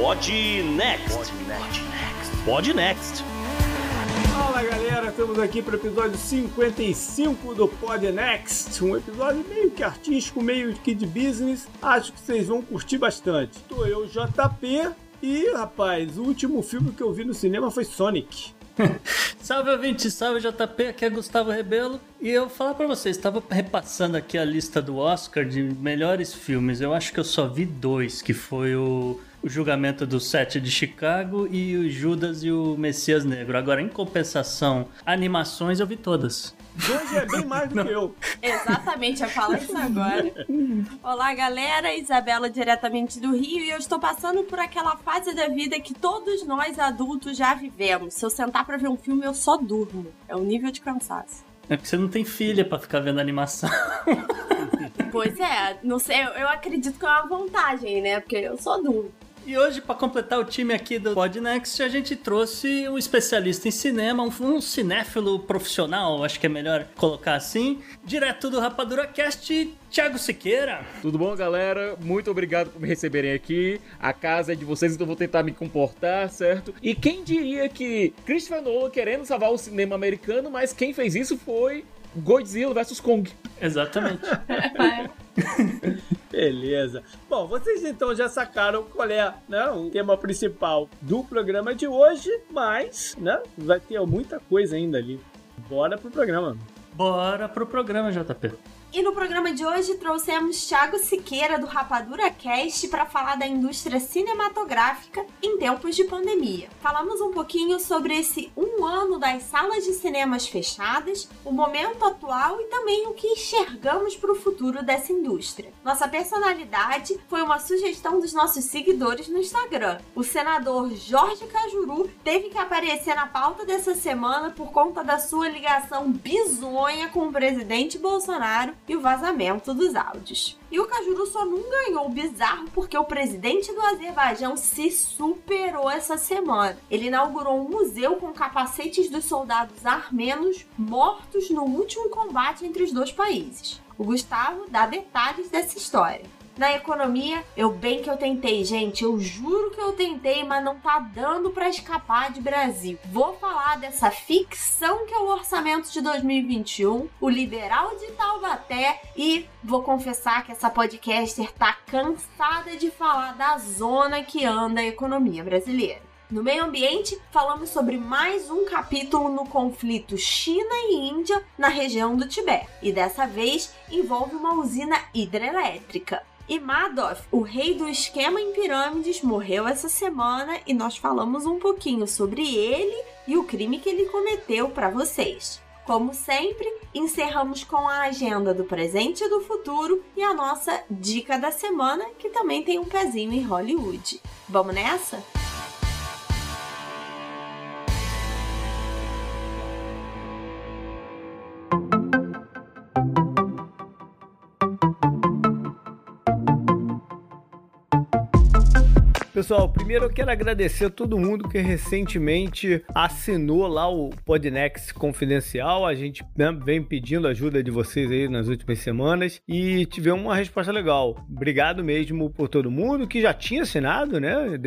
Pod Next. Pod Next. Fala galera, estamos aqui para o episódio 55 do Pod Next, um episódio meio que artístico, meio que de business. Acho que vocês vão curtir bastante. Tô eu, JP, e rapaz, o último filme que eu vi no cinema foi Sonic. salve ouvinte, salve JP, aqui é Gustavo Rebelo e eu falar para vocês, estava repassando aqui a lista do Oscar de melhores filmes. Eu acho que eu só vi dois, que foi o o julgamento do Sete de Chicago e o Judas e o Messias Negro. Agora, em compensação, animações eu vi todas. Hoje é bem mais do que eu. Exatamente, eu falo isso agora. Olá, galera. Isabela, diretamente do Rio, e eu estou passando por aquela fase da vida que todos nós adultos já vivemos. Se eu sentar para ver um filme, eu só durmo. É o nível de cansaço. É porque você não tem filha para ficar vendo animação. Pois é, não sei, eu acredito que é uma vantagem, né? Porque eu só durmo. E hoje, para completar o time aqui do Podnext, a gente trouxe um especialista em cinema, um, um cinéfilo profissional, acho que é melhor colocar assim, direto do Rapadura Cast, Thiago Siqueira. Tudo bom, galera? Muito obrigado por me receberem aqui. A casa é de vocês, então vou tentar me comportar, certo? E quem diria que Christopher Nolan querendo salvar o cinema americano, mas quem fez isso foi Godzilla vs Kong. Exatamente. Beleza. Bom, vocês então já sacaram qual é né, o tema principal do programa de hoje, mas né, vai ter muita coisa ainda ali. Bora pro programa. Bora pro programa, JP. E no programa de hoje trouxemos Thiago Siqueira do Rapadura Cast para falar da indústria cinematográfica em tempos de pandemia. Falamos um pouquinho sobre esse um ano das salas de cinemas fechadas, o momento atual e também o que enxergamos para o futuro dessa indústria. Nossa personalidade foi uma sugestão dos nossos seguidores no Instagram. O senador Jorge Cajuru teve que aparecer na pauta dessa semana por conta da sua ligação bizonha com o presidente Bolsonaro e o vazamento dos áudios. E o Cajuru só não ganhou o bizarro porque o presidente do Azerbaijão se superou essa semana. Ele inaugurou um museu com capacetes dos soldados armenos mortos no último combate entre os dois países. O Gustavo dá detalhes dessa história na economia, eu bem que eu tentei, gente. Eu juro que eu tentei, mas não tá dando para escapar de Brasil. Vou falar dessa ficção que é o orçamento de 2021, o liberal de Taubaté e vou confessar que essa podcaster tá cansada de falar da zona que anda a economia brasileira. No meio ambiente, falamos sobre mais um capítulo no conflito China e Índia na região do Tibete. E dessa vez envolve uma usina hidrelétrica. E Madoff, o rei do esquema em pirâmides, morreu essa semana e nós falamos um pouquinho sobre ele e o crime que ele cometeu para vocês. Como sempre, encerramos com a agenda do presente e do futuro e a nossa dica da semana, que também tem um pezinho em Hollywood. Vamos nessa? Pessoal, primeiro eu quero agradecer a todo mundo que recentemente assinou lá o Podnext Confidencial. A gente né, vem pedindo ajuda de vocês aí nas últimas semanas e tivemos uma resposta legal. Obrigado mesmo por todo mundo que já tinha assinado, né?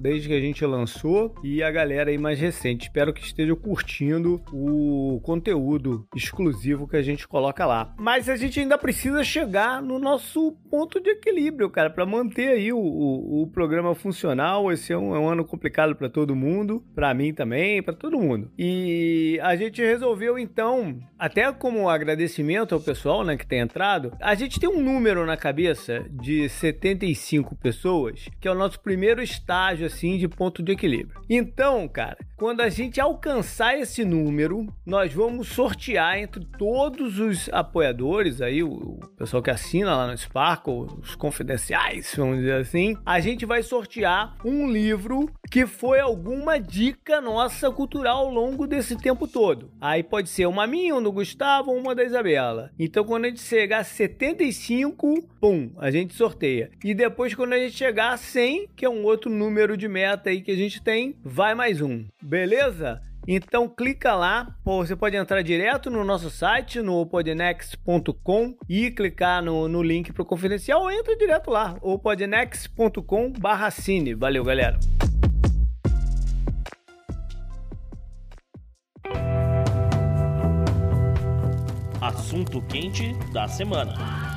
desde que a gente lançou e a galera aí mais recente. Espero que estejam curtindo o conteúdo exclusivo que a gente coloca lá. Mas a gente ainda precisa chegar no nosso ponto de equilíbrio, cara, para manter aí o, o, o programa funcionando funcional. Esse é um, é um ano complicado para todo mundo, para mim também, para todo mundo. E a gente resolveu então, até como agradecimento ao pessoal, né, que tem entrado, a gente tem um número na cabeça de 75 pessoas, que é o nosso primeiro estágio assim de ponto de equilíbrio. Então, cara, quando a gente alcançar esse número, nós vamos sortear entre todos os apoiadores aí, o pessoal que assina lá no Sparkle, os confidenciais, vamos dizer assim, a gente vai sortear sortear um livro que foi alguma dica nossa cultural ao longo desse tempo todo. Aí pode ser uma minha, um do Gustavo uma da Isabela. Então quando a gente chegar a 75, pum, a gente sorteia. E depois quando a gente chegar a 100, que é um outro número de meta aí que a gente tem, vai mais um. Beleza? Então clica lá, você pode entrar direto no nosso site, no podnext.com e clicar no, no link para o confidencial ou entra direto lá, o podnext.com barra cine. Valeu, galera! Assunto quente da semana.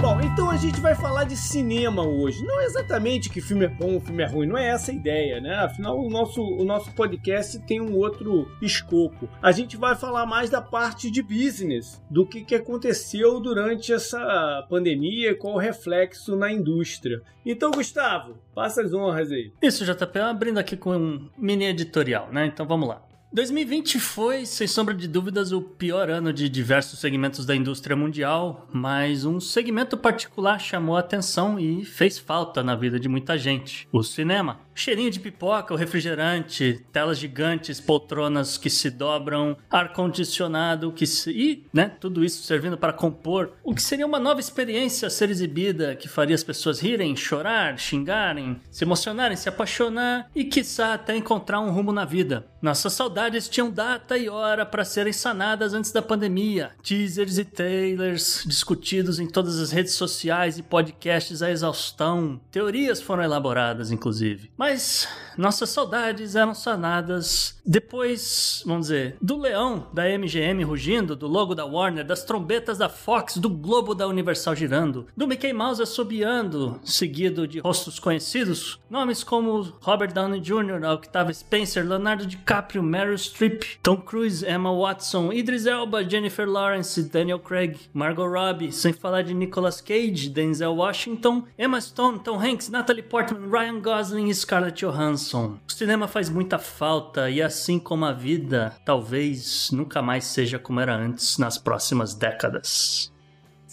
Bom, então a gente vai falar de cinema hoje. Não exatamente que filme é bom filme é ruim, não é essa a ideia, né? Afinal, o nosso, o nosso podcast tem um outro escopo. A gente vai falar mais da parte de business, do que, que aconteceu durante essa pandemia e qual o reflexo na indústria. Então, Gustavo, passa as honras aí. Isso, JP, abrindo aqui com um mini editorial, né? Então vamos lá. 2020 foi, sem sombra de dúvidas, o pior ano de diversos segmentos da indústria mundial, mas um segmento particular chamou a atenção e fez falta na vida de muita gente: o cinema. Cheirinho de pipoca, o refrigerante, telas gigantes, poltronas que se dobram, ar-condicionado que se. e, né, tudo isso servindo para compor o que seria uma nova experiência a ser exibida que faria as pessoas rirem, chorar, xingarem, se emocionarem, se apaixonar e, quiçá, até encontrar um rumo na vida. Nossas saudades tinham data e hora para serem sanadas antes da pandemia. Teasers e trailers discutidos em todas as redes sociais e podcasts à exaustão. Teorias foram elaboradas, inclusive. Mas nossas saudades eram sanadas depois, vamos dizer, do leão da MGM rugindo, do logo da Warner, das trombetas da Fox, do globo da Universal girando, do Mickey Mouse assobiando, seguido de rostos conhecidos, nomes como Robert Downey Jr., Octavia Spencer, Leonardo DiCaprio, Meryl Streep, Tom Cruise, Emma Watson, Idris Elba, Jennifer Lawrence, Daniel Craig, Margot Robbie, sem falar de Nicolas Cage, Denzel Washington, Emma Stone, Tom Hanks, Natalie Portman, Ryan Gosling e Scarlett Johansson. O cinema faz muita falta e assim como a vida, talvez nunca mais seja como era antes nas próximas décadas.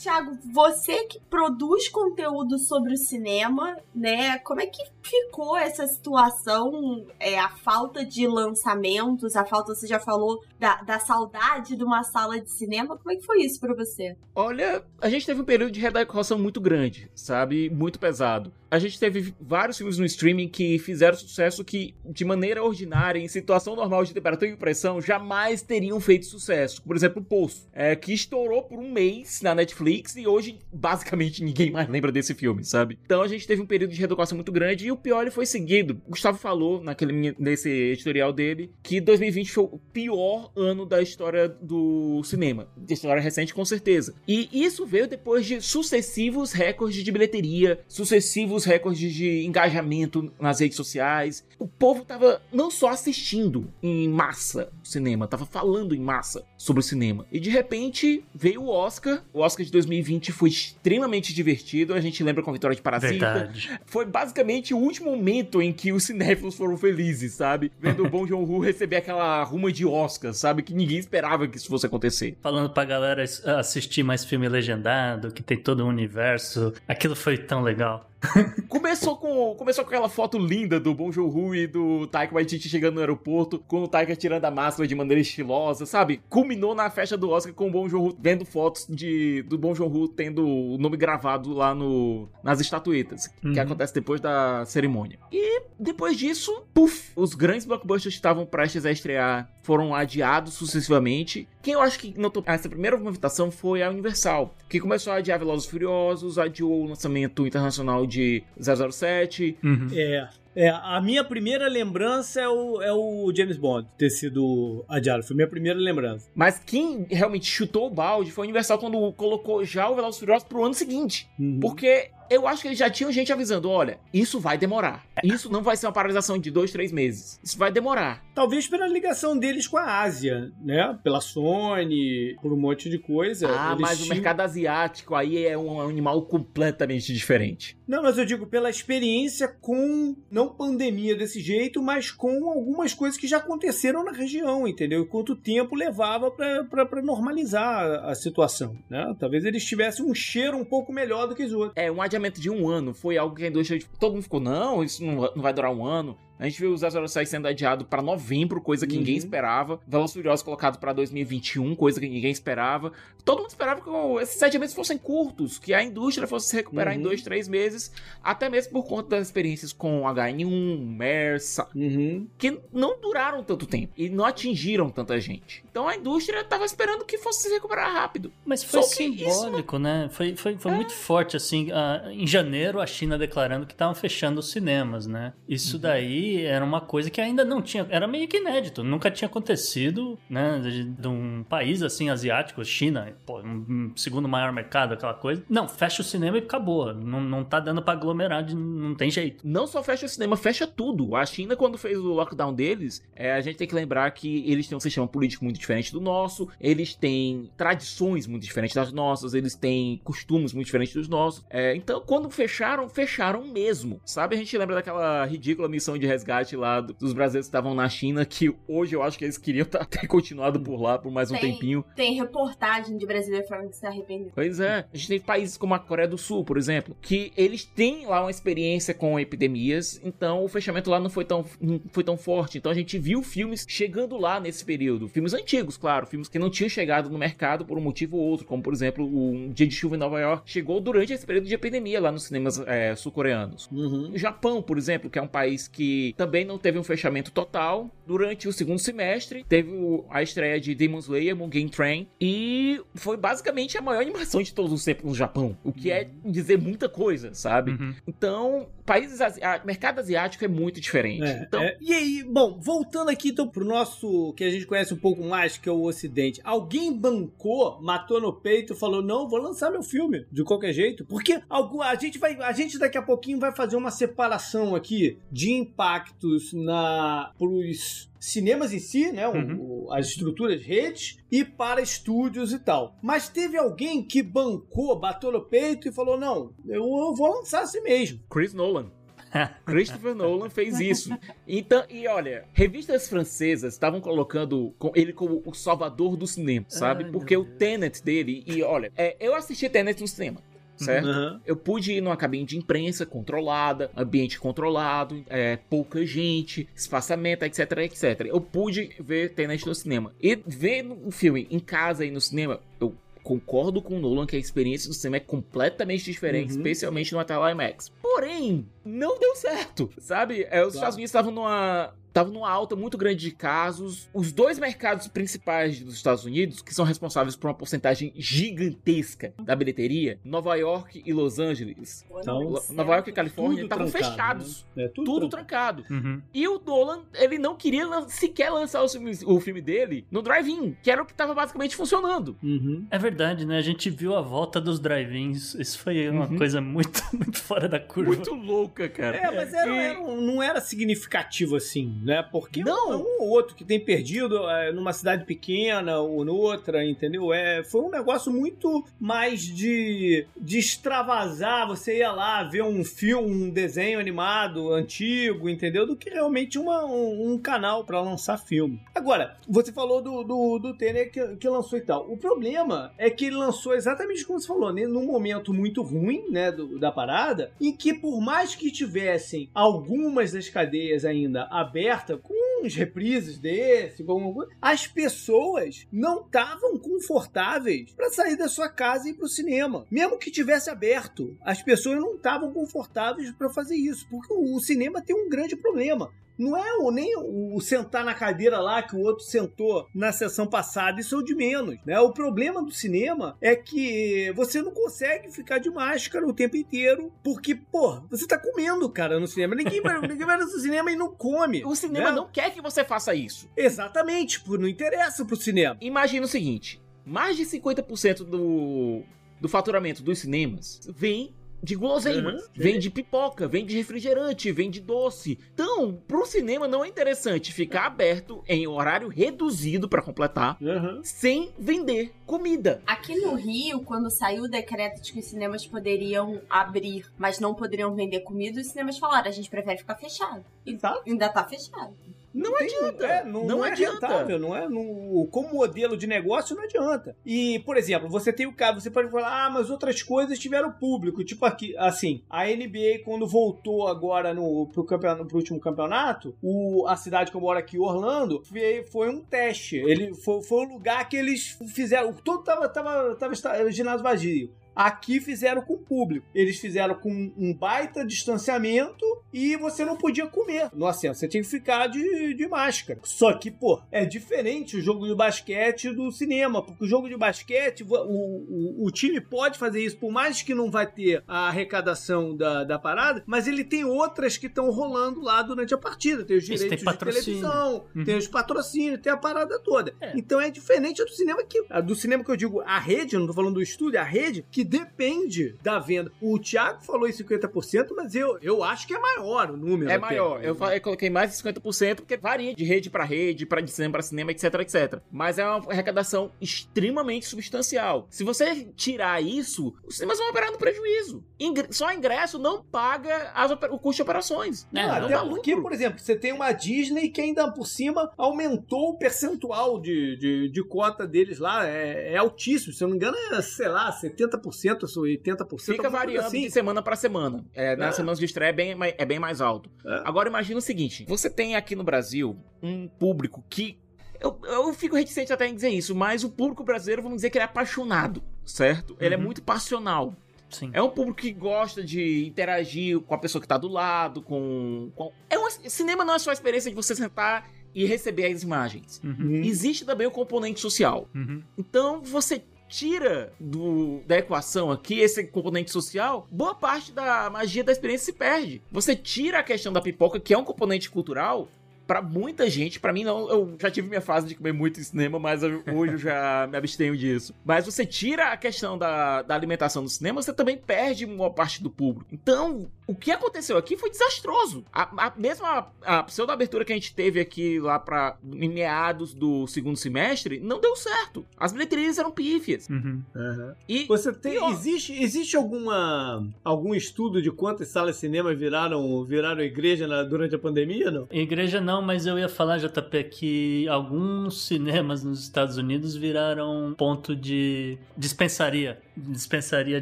Tiago, você que produz conteúdo sobre o cinema, né? Como é que ficou essa situação? É, a falta de lançamentos, a falta, você já falou, da, da saudade de uma sala de cinema. Como é que foi isso para você? Olha, a gente teve um período de redecoração muito grande, sabe? Muito pesado a gente teve vários filmes no streaming que fizeram sucesso que, de maneira ordinária, em situação normal de temperatura e pressão, jamais teriam feito sucesso. Por exemplo, o Poço, é, que estourou por um mês na Netflix e hoje, basicamente, ninguém mais lembra desse filme, sabe? Então a gente teve um período de reeducação muito grande e o pior ele foi seguido. O Gustavo falou naquele, nesse editorial dele que 2020 foi o pior ano da história do cinema. De história recente, com certeza. E isso veio depois de sucessivos recordes de bilheteria, sucessivos os recordes de engajamento nas redes sociais. O povo tava não só assistindo em massa o cinema, tava falando em massa sobre o cinema. E de repente veio o Oscar. O Oscar de 2020 foi extremamente divertido. A gente lembra com a vitória de Parasita. Verdade. Foi basicamente o último momento em que os cinéfilos foram felizes, sabe? Vendo o Bom Joon-ho receber aquela ruma de Oscar, sabe? Que ninguém esperava que isso fosse acontecer. Falando pra galera assistir mais filme legendado, que tem todo um universo. Aquilo foi tão legal. começou com começou com aquela foto linda do Bon Joon-ho e do Taika Waititi chegando no aeroporto, com o Taika tirando a máscara de maneira estilosa, sabe? Culminou na festa do Oscar com o Bon Joon-ho vendo fotos de do Bon Joon-ho tendo o nome gravado lá no nas estatuetas, uhum. que acontece depois da cerimônia. E depois disso, puf, os grandes blockbusters que estavam prestes a estrear foram adiados sucessivamente. Quem eu acho que notou essa primeira movimentação foi a Universal, que começou a adiar Velozes Furiosos, adiou o lançamento internacional de 007. Uhum. É. É, a minha primeira lembrança é o, é o James Bond ter sido adiado. Foi minha primeira lembrança. Mas quem realmente chutou o balde foi a Universal quando colocou já o Furiosos pro ano seguinte. Uhum. Porque eu acho que eles já tinham gente avisando: olha, isso vai demorar. Isso não vai ser uma paralisação de dois, três meses. Isso vai demorar. Talvez pela ligação deles com a Ásia, né? Pela Sony, por um monte de coisa. Ah, mas tinham... o mercado asiático aí é um animal completamente diferente. Não, mas eu digo pela experiência com, não pandemia desse jeito, mas com algumas coisas que já aconteceram na região, entendeu? E quanto tempo levava para normalizar a situação, né? Talvez eles tivessem um cheiro um pouco melhor do que os outros. É, um adiamento de um ano foi algo que a indústria. Todo mundo ficou, não, isso não vai durar um ano. A gente viu o 007 sendo adiado pra novembro, coisa que Uhum. ninguém esperava. Velozes Furiosos colocado pra 2021, coisa que ninguém esperava. Todo mundo esperava que esses sete meses fossem curtos, que a indústria fosse se recuperar Uhum. em dois, três meses, até mesmo por conta das experiências com H1N1, MERS, sa- Uhum. que não duraram tanto tempo e não atingiram tanta gente. Então a indústria tava esperando que fosse se recuperar rápido. Mas foi Só que isso simbólico, né? Foi, foi, foi muito forte, assim. ah, em janeiro, a China declarando que estavam fechando os cinemas, né? Isso daí era uma coisa que ainda não tinha. Era meio que inédito. Nunca tinha acontecido, né? De, de um país assim, asiático, China, pô, um, segundo maior mercado, aquela coisa. Não, fecha o cinema e acabou. Não, não tá dando pra aglomerar, de- não tem jeito. Não só fecha o cinema, fecha tudo. A China, quando fez o lockdown deles, é, a gente tem que lembrar que eles têm um sistema político muito diferente do nosso, eles têm tradições muito diferentes das nossas, eles têm costumes muito diferentes dos nossos. É, então, quando fecharam, fecharam mesmo. Sabe, a gente lembra daquela ridícula missão de resgate lá do- dos brasileiros que estavam na China, que hoje eu acho que eles queriam tá- ter continuado por lá por mais um Tem. tempinho. Tem reportagem de brasileiro falando que se arrependeu. Pois é. A gente tem países como a Coreia do Sul, por exemplo, que eles têm lá uma experiência com epidemias, então o fechamento lá não foi tão, não foi tão forte. Então a gente viu filmes chegando lá nesse período. Filmes antigos, claro, filmes que não tinham chegado no mercado por um motivo ou outro, como por exemplo o Um Dia de Chuva em Nova York, chegou durante esse período de epidemia lá nos cinemas é, sul-coreanos. Uhum. O Japão, por exemplo, que é um país que também não teve um fechamento total, durante o segundo semestre teve a estreia de Demon Slayer, Mugen Train, e foi basicamente a maior animação de todos os tempos no Japão, o que é dizer muita coisa, sabe? Uhum. Então, países asi- a- mercado asiático é muito diferente. É, então, é. E aí, bom, voltando aqui então pro nosso, que a gente conhece um pouco mais, que é o Ocidente. Alguém bancou, matou no peito, falou: não, vou lançar meu filme, de qualquer jeito. Porque a gente vai. A gente daqui a pouquinho vai fazer uma separação aqui de impactos na pros cinemas em si, né? Uhum. o- as estruturas redes e para estúdios e tal. Mas teve alguém que bancou, bateu no peito e falou: não, eu, eu vou lançar assim mesmo. Chris Nolan. Christopher Nolan fez isso. Então, e olha, revistas francesas estavam colocando com- ele como o salvador do cinema, sabe? Porque o Tenet dele, e olha, é, eu assisti Tenet no cinema. Certo? Aham. Eu pude ir numa cabine de imprensa controlada, ambiente controlado, é, pouca gente, espaçamento, etc, etc. Eu pude ver Tenet no cinema. E ver um filme em casa e no cinema, eu concordo com o Nolan que a experiência do cinema é completamente diferente, Uhum. especialmente numa tela IMAX. Porém, não deu certo, sabe? É, os Claro. Estados Unidos estavam numa Tava numa alta muito grande de casos. Os dois mercados principais dos Estados Unidos, que são responsáveis por uma porcentagem gigantesca da bilheteria, Nova York e Los Angeles. Então, Nova York e Califórnia estavam trancado, fechados. né? É tudo, Tudo trancado. trancado. Uhum. E o Nolan, ele não queria lan- sequer lançar o filme, o filme dele no drive-in, que era o que tava basicamente funcionando. Uhum. É verdade, né? A gente viu a volta dos drive-ins. Isso foi uma Uhum. coisa muito, muito fora da curva. Muito cara. É, mas era, E- era não era significativo assim, né? Porque Não. um ou outro que tem perdido é, numa cidade pequena ou noutra, entendeu? É, foi um negócio muito mais de, de extravasar. Você ia lá ver um filme, um desenho animado antigo, entendeu? Do que realmente uma, um, um canal pra lançar filme. Agora, você falou do, do, do Tenet que, que lançou e tal. O problema é que ele lançou exatamente como você falou, né? num momento muito ruim, né, do- da parada, e que por mais que tivessem algumas das cadeias ainda abertas, com uns reprises desse, com as pessoas não estavam confortáveis pra sair da sua casa e ir pro cinema. Mesmo que tivesse aberto, as pessoas não estavam confortáveis pra fazer isso, porque o, o cinema tem um grande problema. Não é o, nem o, sentar na cadeira lá que o outro sentou na sessão passada, isso é o de menos. Né? O problema do cinema é que você não consegue ficar de máscara o tempo inteiro, porque, pô, você tá comendo, cara, no cinema. Ninguém vai, ninguém vai no cinema e não come. O cinema né? não quer que você faça isso. Exatamente, pô, não interessa pro cinema. Imagina o seguinte: mais de 50% do, do faturamento dos cinemas vem de guloseimas, Uhum. vem de pipoca, vem de refrigerante, vem de doce. Então, pro cinema não é interessante ficar aberto em horário reduzido pra completar, sem vender comida. Aqui no Rio, quando saiu o decreto de que os cinemas poderiam abrir, mas não poderiam vender comida, os cinemas falaram: a gente prefere ficar fechado. E Exato. ainda tá fechado. Não, tem- adianta. é, não, não, não é adianta. rentável, não é no, como modelo de negócio não adianta. E, por exemplo, você tem o caso, você pode falar, ah, mas outras coisas tiveram público, tipo aqui, assim, a NBA quando voltou agora no pro, campeonato, pro último campeonato, o, a cidade que eu moro aqui, Orlando, foi, foi um teste. Ele foi, foi um lugar que eles fizeram, todo tava tava tava, esta- ginásio vazio. Aqui fizeram com o público. Eles fizeram com um baita distanciamento e você não podia comer no assento. Você tinha que ficar de, de máscara. Só que, pô, é diferente o jogo de basquete do cinema, porque o jogo de basquete, o, o, o time pode fazer isso, por mais que não vai ter a arrecadação da, da parada, mas ele tem outras que estão rolando lá durante a partida. Tem os direitos tem patrocínio. de televisão, Uhum. tem os patrocínios, tem a parada toda. É. Então é diferente do cinema que. Do cinema que eu digo, a rede, não tô falando do estúdio, a rede, que depende da venda. O Thiago falou em 50%, mas eu, eu acho que é maior o número. É até. maior. Eu, eu coloquei mais de 50%, porque varia de rede pra rede, pra de cinema pra cinema, etc, etc. Mas é uma arrecadação extremamente substancial. Se você tirar isso, os cinemas vão operar no prejuízo. Ingre- Só ingresso não paga as o custo de operações. Não, não até dá porque, lucro. por exemplo, você tem uma Disney que ainda por cima aumentou o percentual de, de, de cota deles lá. É, é altíssimo. Se eu não me engano, é, sei lá, 70% ou 80%. Fica variando assim. de semana pra semana. É, nas É. semanas de estreia é bem, é bem mais alto. É. Agora imagina o seguinte: você tem aqui no Brasil um público que. Eu, eu fico reticente até em dizer isso, mas o público brasileiro, vamos dizer que ele é apaixonado, certo? Ele é Uhum. muito passional. Sim. É um público que gosta de interagir com a pessoa que tá do lado, com. com... É um, cinema não é só a experiência de você sentar e receber as imagens. Uhum. Hum. Existe também o componente social. Uhum. Então você tira do, da equação aqui esse componente social, boa parte da magia da experiência se perde. Você tira a questão da pipoca, que é um componente cultural. Pra muita gente, pra mim não, eu já tive minha fase de comer muito em cinema, mas eu- hoje eu já me abstenho disso. Mas você tira a questão da, da alimentação do cinema, você também perde uma parte do público. Então, o que aconteceu aqui foi desastroso. A, a mesma a pseudo-abertura que a gente teve aqui lá pra em meados do segundo semestre, não deu certo. As bilheterias eram pífias. Uhum. Aham. E Você tem. Pior. Existe, existe alguma algum estudo de quantas salas de cinema viraram, viraram igreja na- durante a pandemia, não? Igreja não, mas eu ia falar, JP, que alguns cinemas nos Estados Unidos viraram ponto de dispensaria. Dispensaria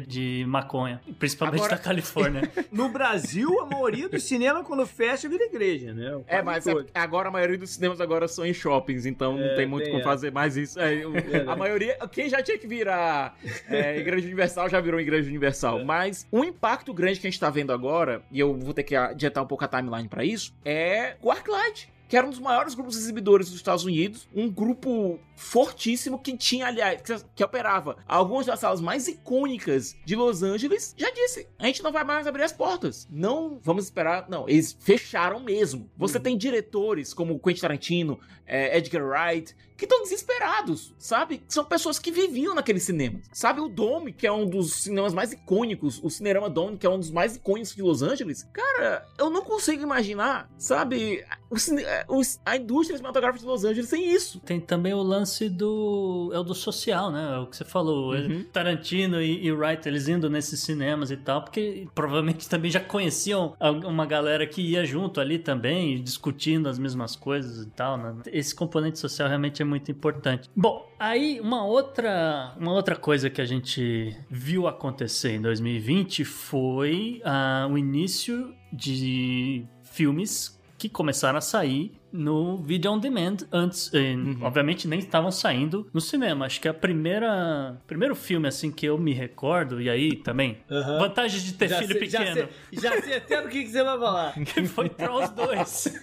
de maconha. Principalmente Agora- da Califórnia. No Brasil, a maioria dos cinemas, quando fecha, vira igreja, né? É, Quase mas é- agora a maioria dos cinemas agora são em shoppings, então É, não tem muito como essa. fazer mais isso. É, o- É, né? a maioria, quem já tinha que virar é, Igreja Universal já virou Igreja Universal. É. Mas um impacto grande que a gente tá vendo agora, e eu vou ter que adiantar um pouco a timeline pra isso, é o Arclight. Que era um dos maiores grupos exibidores dos Estados Unidos, um grupo fortíssimo que tinha, aliás, que, operava algumas das salas mais icônicas de Los Angeles, já disse: a gente não vai mais abrir as portas. Não vamos esperar. Não, eles fecharam mesmo. Você tem diretores como Quentin Tarantino, é, Edgar Wright, que estão desesperados, sabe? São pessoas que viviam naquele cinema. Sabe o Dome, que é um dos cinemas mais icônicos, o Cinerama Dome, que é um dos mais icônicos de Los Angeles. Cara, eu não consigo imaginar, sabe? O cine- é, a indústria cinematográfica de Los Angeles tem isso. Tem também o lance do. É o do social, né? É o que você falou. Uhum. Tarantino e, e Wright, eles indo nesses cinemas e tal, porque provavelmente também já conheciam uma galera que ia junto ali também, discutindo as mesmas coisas e tal, né? Esse componente social realmente é muito importante. Bom, aí uma outra, uma outra coisa que a gente viu acontecer em 2020 foi ah, o início de filmes que começaram a sair no video on demand antes, eh, obviamente nem estavam saindo no cinema. Acho que a primeira primeiro filme assim que eu me recordo e aí também Aham. vantagens de ter Já filho sei- já pequeno, sei- Já sei, até do que, que você vai falar. que foi Trolls 2.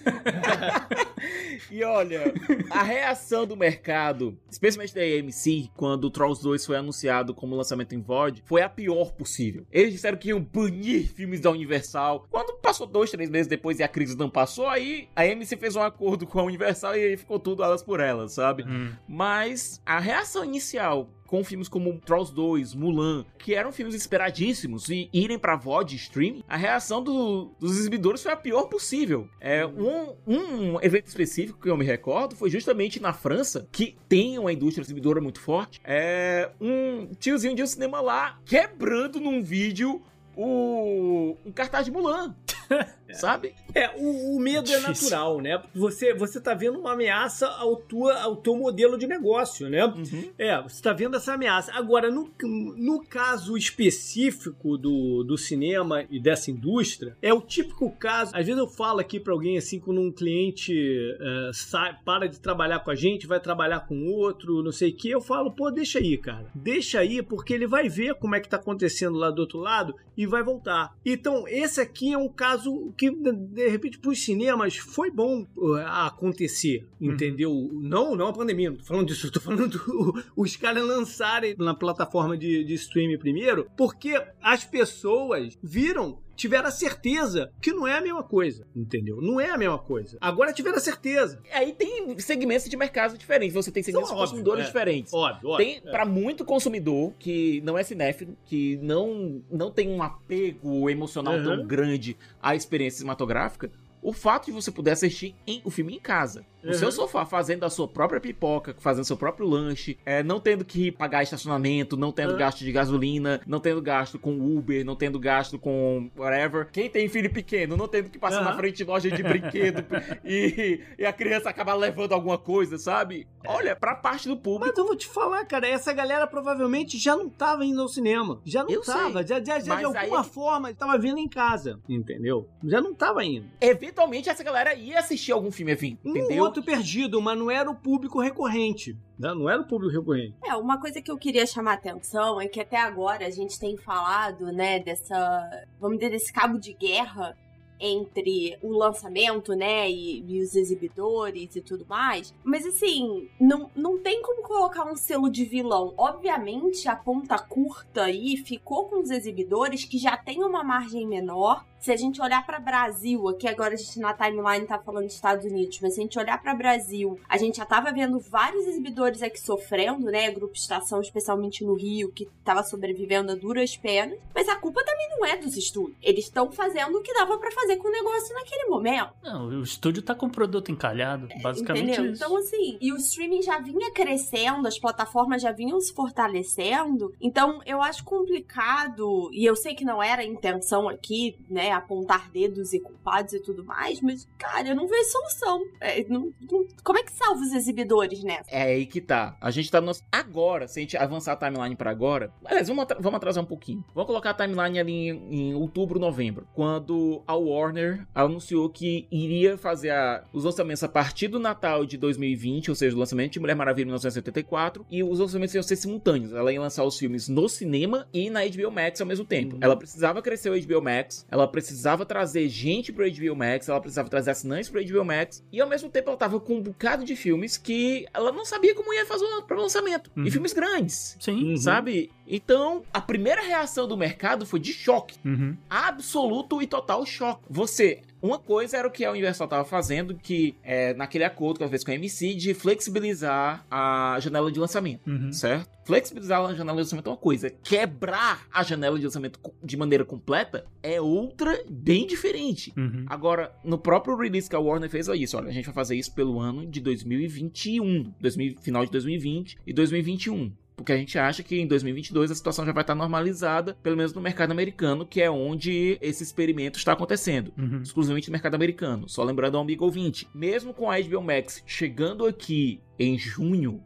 E olha, a reação do mercado, especialmente da AMC, quando o Trolls 2 foi anunciado como lançamento em VOD, foi a pior possível. Eles disseram que iam banir filmes da Universal. Quando passou dois, três meses depois e a crise não passou, aí a AMC fez um acordo com a Universal e aí ficou tudo elas por elas, sabe? Hum. Mas a reação inicial com filmes como Trolls 2, Mulan, que eram filmes esperadíssimos e irem pra VOD streaming, a reação do- dos exibidores foi a pior possível. É, um, um evento específico que eu me recordo foi justamente na França, que tem uma indústria exibidora muito forte, é um tiozinho de um cinema lá quebrando num vídeo o um cartaz de Mulan. sabe? É, o, o medo é natural, né? Você, você tá vendo uma ameaça ao, tua, ao teu modelo de negócio, né? Uhum. É, você tá vendo essa ameaça. Agora, no, no caso específico do, do cinema e dessa indústria, é o típico caso. Às vezes eu falo aqui pra alguém assim, quando um cliente é, sai, para de trabalhar com a gente, vai trabalhar com outro, não sei o que, eu falo, pô, deixa aí, cara. Deixa aí, porque ele vai ver como é que tá acontecendo lá do outro lado e vai voltar. Então, esse aqui é um caso que, de repente, pros cinemas foi bom acontecer, entendeu? Não, não a pandemia, não tô falando disso, tô falando do- os caras lançarem na plataforma de, de streaming primeiro, porque as pessoas viram. Tiveram a certeza que não é a mesma coisa, entendeu? Não é a mesma coisa. Agora tiveram a certeza. Aí tem segmentos de mercado diferentes. Você tem segmentos de óbvio, consumidores é. diferentes. Óbvio, óbvio. Tem pra muito consumidor que não é cinéfilo, que não, não tem um apego emocional Uhum. tão grande à experiência cinematográfica, o fato de você poder assistir em- o filme em casa, no Uhum. seu sofá, fazendo a sua própria pipoca, fazendo seu próprio lanche, é, não tendo que pagar estacionamento, não tendo Uhum. gasto de gasolina, não tendo gasto com Uber, não tendo gasto com whatever. Quem tem filho pequeno, não tendo que passar Uhum. na frente de loja de brinquedo e, e a criança acaba levando alguma coisa, sabe? Olha, pra parte do público. Mas eu vou te falar, cara, essa galera provavelmente já não tava indo ao cinema. Já não Eu tava. sei. Já, já, já de Mas aí alguma é forma tava vendo em casa, entendeu? Já não tava indo. Eventualmente essa galera ia assistir algum filme Um entendeu? outro perdido, mas não era o público recorrente. né? Não era o público recorrente. É, uma coisa que eu queria chamar a atenção é que até agora a gente tem falado, né, dessa, vamos dizer, desse cabo de guerra entre o lançamento, né, e, e os exibidores e tudo mais. Mas assim, não, não tem como colocar um selo de vilão. Obviamente, a ponta curta aí ficou com os exibidores que já tem uma margem menor. Se a gente olhar para Brasil, aqui agora a gente na timeline tá falando dos Estados Unidos, mas se a gente olhar para Brasil, a gente já tava vendo vários exibidores aqui sofrendo, né? Grupo Estação, especialmente no Rio, que tava sobrevivendo a duras penas. Mas a culpa também não é dos estúdios. Eles estão fazendo o que dava para fazer com o negócio naquele momento. Não, o estúdio tá com o produto encalhado. Basicamente Entendeu? isso. Então, assim, e o streaming já vinha crescendo, as plataformas já vinham se fortalecendo. Então, eu acho complicado, e eu sei que não era a intenção aqui, né, apontar dedos e culpados e tudo mais, mas, cara, eu não vejo solução. É, não- não- como é que salva os exibidores nessa? É aí que tá. A gente tá no... agora, se a gente avançar a timeline pra agora. Aliás, vamos, atra- vamos atrasar um pouquinho. Vamos colocar a timeline ali em, em outubro, novembro. Quando a Warner anunciou que iria fazer a- os lançamentos a partir do Natal de 2020, ou seja, o lançamento de Mulher Maravilha em 1974, e os lançamentos iam ser simultâneos. Ela ia lançar os filmes no cinema e na HBO Max ao mesmo tempo. Uhum. Ela precisava crescer o HBO Max, ela precisava trazer gente pro HBO Max, ela precisava trazer assinantes pro HBO Max, e ao mesmo tempo ela tava com um bocado de filmes que ela não sabia como ia fazer o- pro lançamento. Uhum. E filmes grandes. Sim. Uhum. Sabe? Então, a primeira reação do mercado foi de choque. Uhum. Absoluto e total choque. Você. Uma coisa era o que a Universal estava fazendo, que é naquele acordo que ela fez com a MC, de flexibilizar a janela de lançamento Uhum. certo? Flexibilizar a janela de lançamento é uma coisa, quebrar a janela de lançamento de maneira completa é outra bem diferente. Uhum. Agora, no próprio release que a Warner fez, é isso, olha, a gente vai fazer isso pelo ano de 2021, 2000, final de 2020 e 2021. Porque a gente acha que em 2022 a situação já vai estar normalizada, pelo menos no mercado americano, que é onde esse experimento está acontecendo Uhum. exclusivamente no mercado americano. Só lembrando ao amigo ouvinte, mesmo com a HBO Max chegando aqui em junho,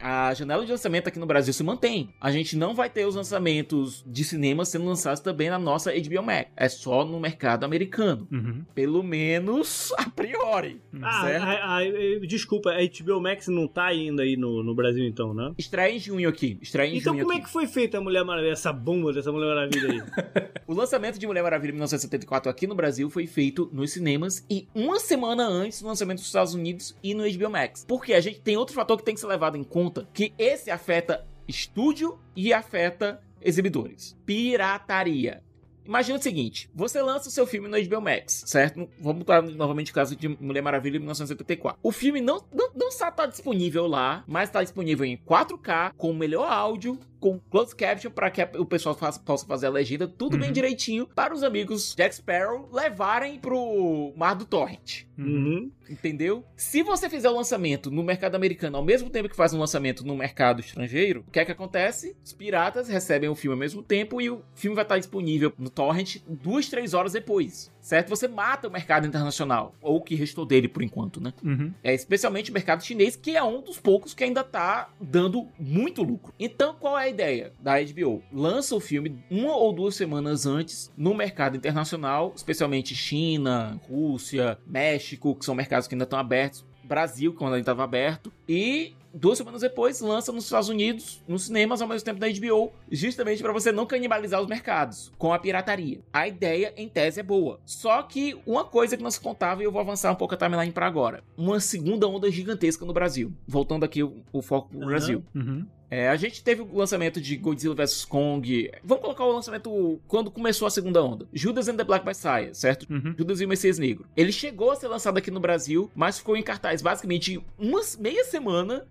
a janela de lançamento aqui no Brasil se mantém. A gente não vai ter os lançamentos de cinema sendo lançados também na nossa HBO Max. É só no mercado americano. Uhum. Pelo menos a priori. Ah, certo? a- a- a- desculpa, a HBO Max não tá ainda aí no, no Brasil, então, né? Estreia em junho aqui. Estreia em Então, junho como é aqui. que foi feita a Mulher Maravilha, essa bomba dessa Mulher Maravilha aí? O lançamento de Mulher Maravilha em 1974 aqui no Brasil foi feito nos cinemas e uma semana antes do lançamento dos Estados Unidos e no HBO Max. Porque a gente tem outro fator que tem que ser levado em conta, que esse afeta estúdio e afeta exibidores. Pirataria. Imagina o seguinte, você lança o seu filme no HBO Max, certo? Vamos botar novamente o caso de Mulher Maravilha em 1974. O filme não, não, não só está disponível lá, mas está disponível em 4K, com o melhor áudio, com closed caption para que o pessoal faça- possa fazer a legenda, tudo bem Uhum. direitinho, para os amigos Jack Sparrow levarem pro mar do torrent. Uhum. Entendeu? Se você fizer o lançamento no mercado americano ao mesmo tempo que faz um lançamento no mercado estrangeiro, o que é que acontece? Os piratas recebem o filme ao mesmo tempo e o filme vai estar disponível no torrent duas, três horas depois. Certo? Você mata o mercado internacional. Ou o que restou dele por enquanto, né? Uhum. É especialmente o mercado chinês, que é um dos poucos que ainda tá dando muito lucro. Então, qual é a ideia da HBO? Lança o filme uma ou duas semanas antes no mercado internacional, especialmente China, Rússia, México, que são mercados que ainda estão abertos. Brasil, quando ainda estava aberto, e duas semanas depois lança nos Estados Unidos, nos cinemas, ao mesmo tempo da HBO, justamente para você não canibalizar os mercados com a pirataria. A ideia, em tese, é boa. Só que uma coisa que não se contava, e eu vou avançar um pouco a timeline para agora: uma segunda onda gigantesca no Brasil. Voltando aqui o, o foco pro Brasil. Uhum. É, a gente teve o lançamento de Godzilla vs Kong. Vamos colocar o lançamento quando começou a segunda onda. Judas and the Black Messiah, certo? Uhum. Judas e o Messias Negro. Ele chegou a ser lançado aqui no Brasil, mas ficou em cartaz basicamente uma meia semana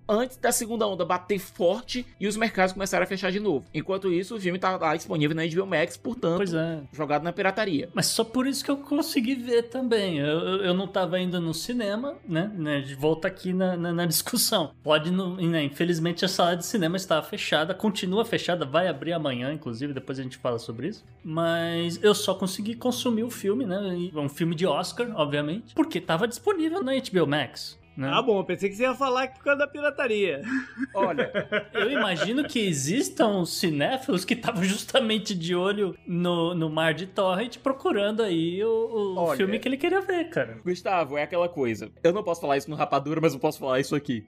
antes da segunda onda bater forte e os mercados começaram a fechar de novo. Enquanto isso, o filme tá lá disponível na HBO Max, portanto, é. jogado na pirataria. Mas só por isso que eu consegui ver também. Eu, eu, não tava indo no cinema, né? né, De volta aqui na, na, na discussão. Pode, não, né, infelizmente, a sala de cinema estava fechada, continua fechada, vai abrir amanhã, inclusive, depois a gente fala sobre isso. Mas eu só consegui consumir o filme, né? Um filme de Oscar, obviamente, porque tava disponível na HBO Max. Né? Ah, bom, eu pensei que você ia falar que por causa da pirataria. Olha, Eu imagino que existam cinéfilos que estavam justamente de olho no, no mar de torrent procurando aí o, o Olha. filme que ele queria ver, cara. Gustavo, é aquela coisa. Eu não posso falar isso no Rapadura, mas eu posso falar isso aqui.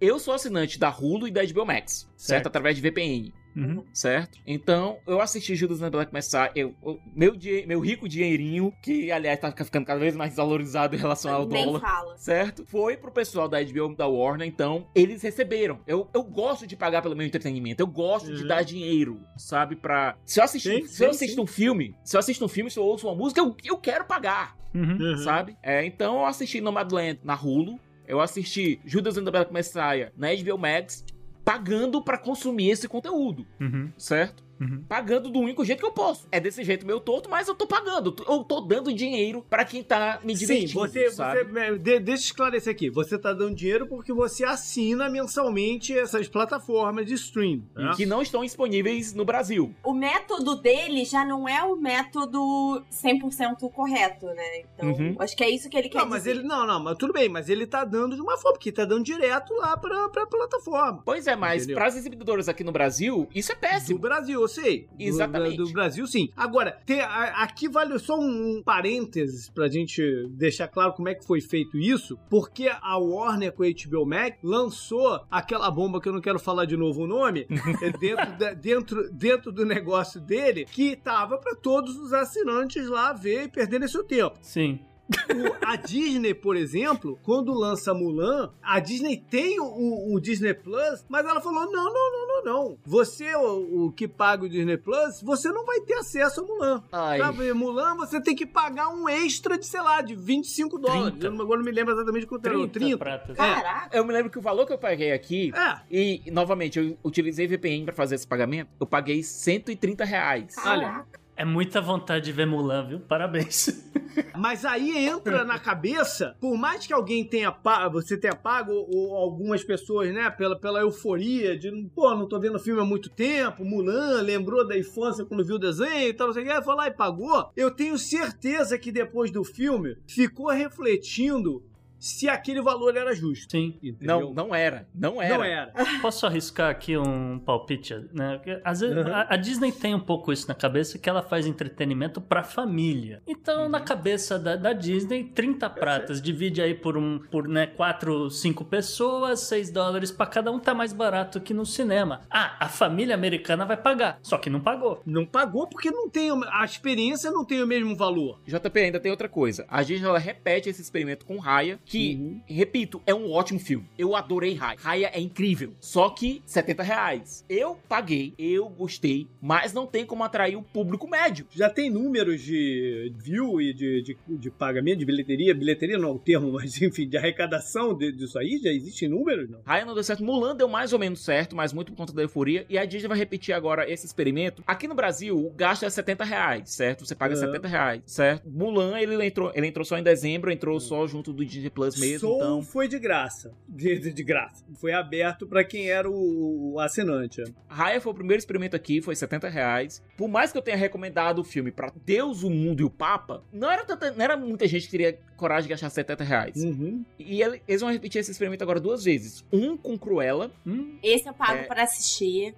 Eu sou assinante da Hulu e da HBO Max, certo? Certo. Através de VPN. Uhum. certo? Então, eu assisti Judas and the Black Messiah, eu, eu- meu, dinhe- meu rico dinheirinho, que aliás tá ficando cada vez mais desvalorizado em relação ao Nem dólar. fala. Certo? Foi pro pessoal da HBO da Warner, então eles receberam. Eu, eu gosto de pagar pelo meu entretenimento. Eu gosto de Uhum. dar dinheiro, sabe? Pra. Se eu assistir, Sim, se eu sim, assisto sim. um filme, se eu assisto um filme, se eu ouço uma música, eu, eu quero pagar Uhum. Uhum. sabe? É, então eu assisti Nomadland na Hulu, eu assisti Judas and the Black Messiah na HBO Max, pagando pra consumir esse conteúdo, Uhum. certo? Uhum. Pagando do único jeito que eu posso. É desse jeito meio torto, mas eu tô pagando. Eu tô dando dinheiro pra quem tá me divertindo, Sim, você, sabe? você de- deixa eu esclarecer aqui. Você tá dando dinheiro porque você assina mensalmente essas plataformas de stream. tá? Que não estão disponíveis no Brasil. O método dele já não é o método 100% correto, né? Então, Uhum. acho que é isso que ele quer Não, mas dizer. ele. Não, não, mas tudo bem, mas ele tá dando de uma forma, porque tá dando direto lá pra, pra plataforma. Pois é, mas Entendeu? para as exibidoras aqui no Brasil, isso é Do péssimo. Brasil, eu sei. Exatamente. Do, do Brasil, sim. Agora, tem- a- aqui vale só um, parênteses pra gente deixar claro como é que foi feito isso, porque a Warner com a HBO Max lançou aquela bomba que eu não quero falar de novo o nome, é dentro, da- dentro, dentro do negócio dele, que tava pra todos os assinantes lá ver e perderem seu tempo. Sim. O- a Disney, por exemplo, quando lança Mulan, a Disney tem o, o Disney Plus, mas ela falou: não, não, não, não, não. Você, o, o que paga o Disney Plus, você não vai ter acesso a Mulan. Ai. Pra ver Mulan, você tem que pagar um extra de, sei lá, de 25 dólares. 30. Eu não- agora não me lembro exatamente quanto era. 30, 30. pratas. Caraca, Eu me lembro que o valor que eu paguei aqui É. E, novamente, eu utilizei VPN pra fazer esse pagamento. Eu paguei 130 reais. caraca. É muita vontade de ver Mulan, viu? Parabéns. Mas aí entra na cabeça, por mais que alguém tenha pago, você tenha pago, ou, algumas pessoas, né, pela, pela euforia de, pô, não tô vendo filme há muito tempo, Mulan, lembrou da infância quando viu o desenho e tal, não sei o que, foi lá e pagou. Eu tenho certeza que depois do filme ficou refletindo se aquele valor era justo. Sim. Não, Entendeu? não era. Não era. Não era. Posso arriscar aqui um palpite, né? Porque, às vezes Uhum. a, a Disney tem um pouco isso na cabeça que ela faz entretenimento pra família. Então, na cabeça da, da Disney, 30 pratas divide aí por um por né, 4, 5 pessoas, 6 dólares pra cada um tá mais barato que no cinema. Ah, a família americana vai pagar, só que não pagou. Não pagou porque não tem a experiência não tem o mesmo valor. JP, ainda tem outra coisa. A Disney ela repete esse experimento com Raya, que, Uhum. repito, é um ótimo filme. Eu adorei Raya. Raya é incrível. Só que 70 reais. Eu paguei, eu gostei, mas não tem como atrair o público médio. Já tem números de view e de, de, de pagamento, de bilheteria. Bilheteria não é o termo, mas enfim, de arrecadação de- disso aí? Já existem números? Não. Raya não deu certo. Mulan deu mais ou menos certo, mas muito por conta da euforia. E a Disney vai repetir agora esse experimento. Aqui no Brasil, o gasto é 70 reais, certo? Você paga Uhum. 70 reais, certo? Mulan, ele entrou, ele entrou só em dezembro, entrou só junto do Disney Plus mesmo, Soul então. foi de graça. De, de, graça. Foi aberto pra quem era o, o assinante. Raya foi o primeiro experimento aqui, foi 70 reais. Por mais que eu tenha recomendado o filme pra Deus, o Mundo e o Papa, não era, tanta, não era muita gente que teria coragem de gastar 70 reais. Uhum. E ele- eles vão repetir esse experimento agora duas vezes. Um com Cruella Hum, Esse eu pago É. pra assistir.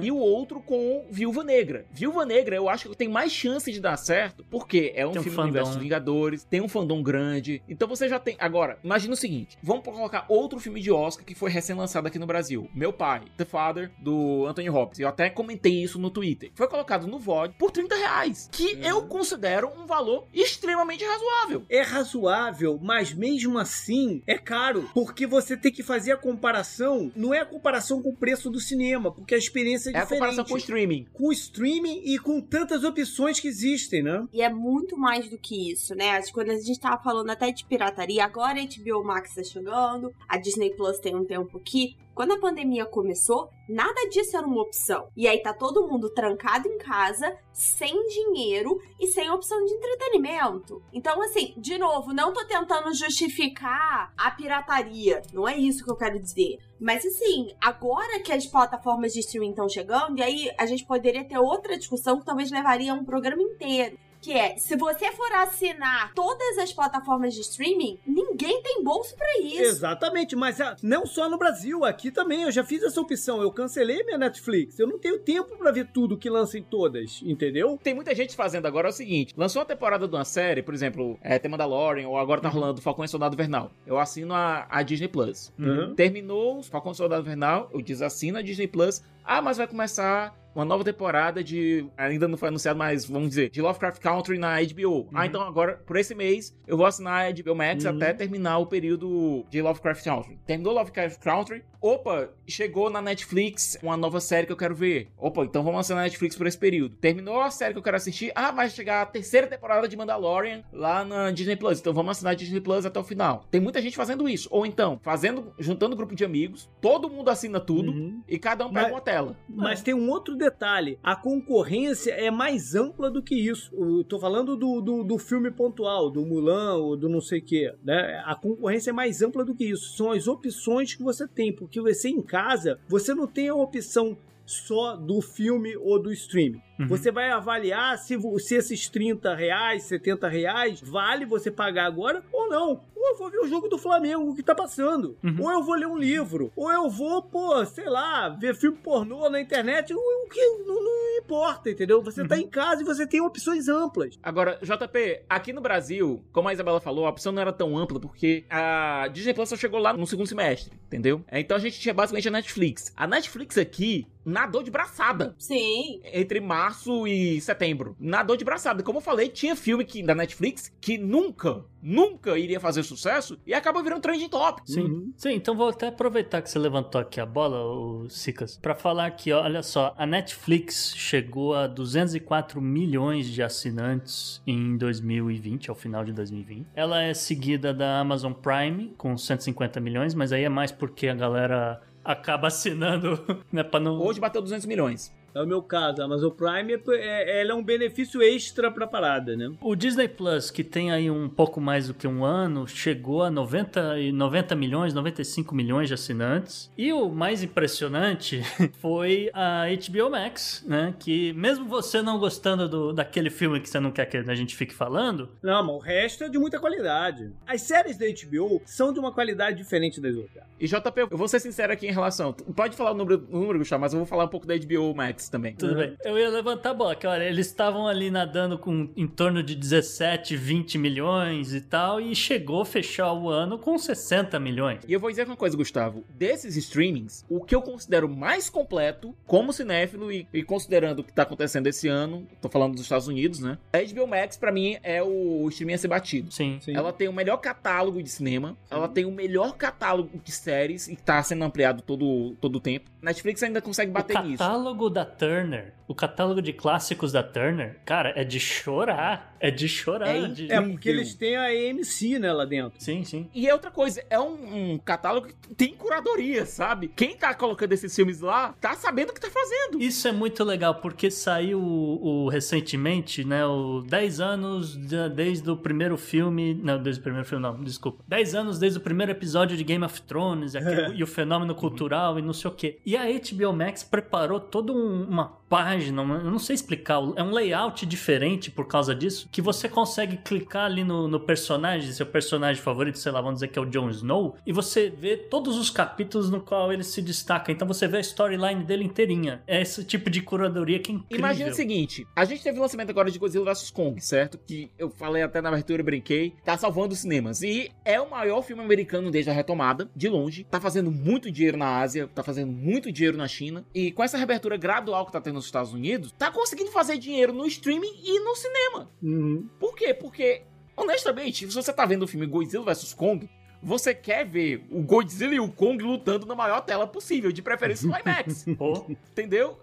E o outro com Viúva Negra. Viúva Negra eu acho que tem mais chance de dar certo, porque é um Tem um filme do fandom. universo Vingadores, tem um fandom grande. Então você já tem. Agora, imagina o seguinte: vamos colocar outro filme de Oscar que foi recém-lançado aqui no Brasil. Meu Pai, The Father, do Anthony Hopkins. Eu até comentei isso no Twitter. Foi colocado no VOD por 30 reais. Que eu considero um valor extremamente razoável. É razoável, mas mesmo assim é caro, porque você tem que fazer a comparação, não é a comparação com o preço do cinema, porque a experiência é É a diferente. comparação com o streaming. com o streaming e com tantas opções que existem, né? E é muito mais do que isso, né? Acho que Quando a gente tava falando até de pirataria, agora a HBO Max tá chegando, a Disney Plus tem um tempo aqui. Quando a pandemia começou, nada disso era uma opção. E aí tá todo mundo trancado em casa, sem dinheiro e sem opção de entretenimento. Então, assim, de novo, não tô tentando justificar a pirataria. Não é isso que eu quero dizer. Mas assim, agora que as plataformas de streaming estão chegando, e aí a gente poderia ter outra discussão que talvez levaria um programa inteiro. Que é, se você for assinar todas as plataformas de streaming, ninguém tem bolso pra isso. Exatamente, mas ah, não só no Brasil, aqui também. Eu já fiz essa opção. Eu cancelei minha Netflix. Eu não tenho tempo pra ver tudo que lança em todas, entendeu? Tem muita gente fazendo agora é o seguinte: lançou uma temporada de uma série, por exemplo, é, The Mandalorian, ou agora tá rolando Falcão e Soldado Vernal. Eu assino a, a Disney Plus. Uhum. Terminou o Falcão e Soldado Vernal, eu desassino a Disney Plus. Ah, mas vai começar uma nova temporada de. Ainda não foi anunciado, mas vamos dizer, de Lovecraft Country na HBO. Ah, então agora, por esse mês, eu vou assinar a HBO Max Uhum. até terminar o período de Lovecraft Country. Terminou Lovecraft Country. Opa, chegou na Netflix uma nova série que eu quero ver. Opa, então vamos assinar a Netflix por esse período. Terminou a série que eu quero assistir. Ah, vai chegar a terceira temporada de Mandalorian lá na Disney Plus. Então vamos assinar a Disney Plus até o final. Tem muita gente fazendo isso. Ou então, fazendo, juntando um grupo de amigos, todo mundo assina tudo Uhum. e cada um pega Mas- uma tela. Mas tem um outro detalhe: a concorrência é mais ampla do que isso. Eu tô falando do, do, do filme pontual, do Mulan ou do não sei o quê. Né? A concorrência é mais ampla do que isso. São as opções que você tem, porque você em casa, você não tem a opção só do filme ou do streaming. Uhum. Você vai avaliar se, se esses 30 reais, 70 reais, vale você pagar agora ou não. Ou eu vou ver o jogo do Flamengo que tá passando. Uhum. Ou eu vou ler um livro. Ou eu vou, pô, sei lá, ver filme pornô na internet. O, o que não, não importa, entendeu? Você tá em casa e você tem opções amplas. Agora, JP, aqui no Brasil, como a Isabela falou, a opção não era tão ampla porque a Disney Plus só chegou lá no segundo semestre, entendeu? Então a gente tinha basicamente a Netflix. A Netflix aqui nadou de braçada Sim. entre março e setembro. Nadou de braçada. Como eu falei, tinha filme que, da Netflix que nunca, nunca iria fazer sucesso e acaba virando trending top. Sim. Uhum. Sim, então vou até aproveitar que você levantou aqui a bola, o Sicas, pra falar aqui, ó, olha só, a Netflix chegou a 204 milhões de assinantes em 2020, ao final de 2020. Ela é seguida da Amazon Prime com 150 milhões, mas aí é mais porque a galera acaba assinando, né, pra não Hoje bateu 200 milhões. É o meu caso. A Amazon Prime é, é, ela é um benefício extra pra parada, né? O Disney Plus, que tem aí um pouco mais do que um ano, chegou a 90, e 90 milhões, 95 milhões de assinantes. E o mais impressionante foi a HBO Max, né? Que mesmo você não gostando do, daquele filme que você não quer que a gente fique falando, Não, mas o resto é de muita qualidade. As séries da HBO são de uma qualidade diferente das outras. E JP, eu vou ser sincero aqui em relação. Pode falar o número, o número Gustavo, mas eu vou falar um pouco da HBO Max também. tudo bem. Eu ia levantar a bola, que olha, eles estavam ali nadando com em torno de 17, 20 milhões e tal, e chegou a fechar o ano com 60 milhões. E eu vou dizer uma coisa, Gustavo. Desses streamings, o que eu considero mais completo, como cinéfilo e, e considerando o que tá acontecendo esse ano, tô falando dos Estados Unidos, né? A HBO Max, pra mim, é o streaming a ser batido. Sim. Sim. Ela tem o melhor catálogo de cinema, ela tem o melhor catálogo de séries e tá sendo ampliado todo, todo o tempo. Netflix ainda consegue bater o nisso. catálogo da Turner, o catálogo de clássicos da Turner, cara, é de chorar. É de chorar. É de... É porque eles têm a AMC, né, lá dentro. Sim, sim. E é outra coisa, é um, um catálogo que tem curadoria, sabe? Quem tá colocando esses filmes lá tá sabendo o que tá fazendo. Isso é muito legal, porque saiu o, o- recentemente, né? O 10 anos de- desde o primeiro filme. Não, desde o primeiro filme, não, desculpa. 10 anos desde o primeiro episódio de Game of Thrones aquele- e o fenômeno cultural e não sei o quê. E a HBO Max preparou toda um- uma página, eu não sei explicar, é um layout diferente por causa disso, que você consegue clicar ali no, no personagem, seu personagem favorito, sei lá, vamos dizer que é o Jon Snow, e você vê todos os capítulos no qual ele se destaca. Então você vê a storyline dele inteirinha. É esse tipo de curadoria que é incrível. Imagina o seguinte, a gente teve o lançamento agora de Godzilla vs Kong, certo? Que eu falei até na abertura brinquei, tá salvando os cinemas. E é o maior filme americano desde a retomada, de longe. Tá fazendo muito dinheiro na Ásia, tá fazendo muito dinheiro na China. E com essa reabertura gradual que tá tendo nos Estados Unidos, tá conseguindo fazer dinheiro no streaming e no cinema. Uhum. Por quê? Porque, honestamente, se você tá vendo o filme Godzilla vs Kong, você quer ver o Godzilla e o Kong lutando na maior tela possível, de preferência no IMAX. Entendeu?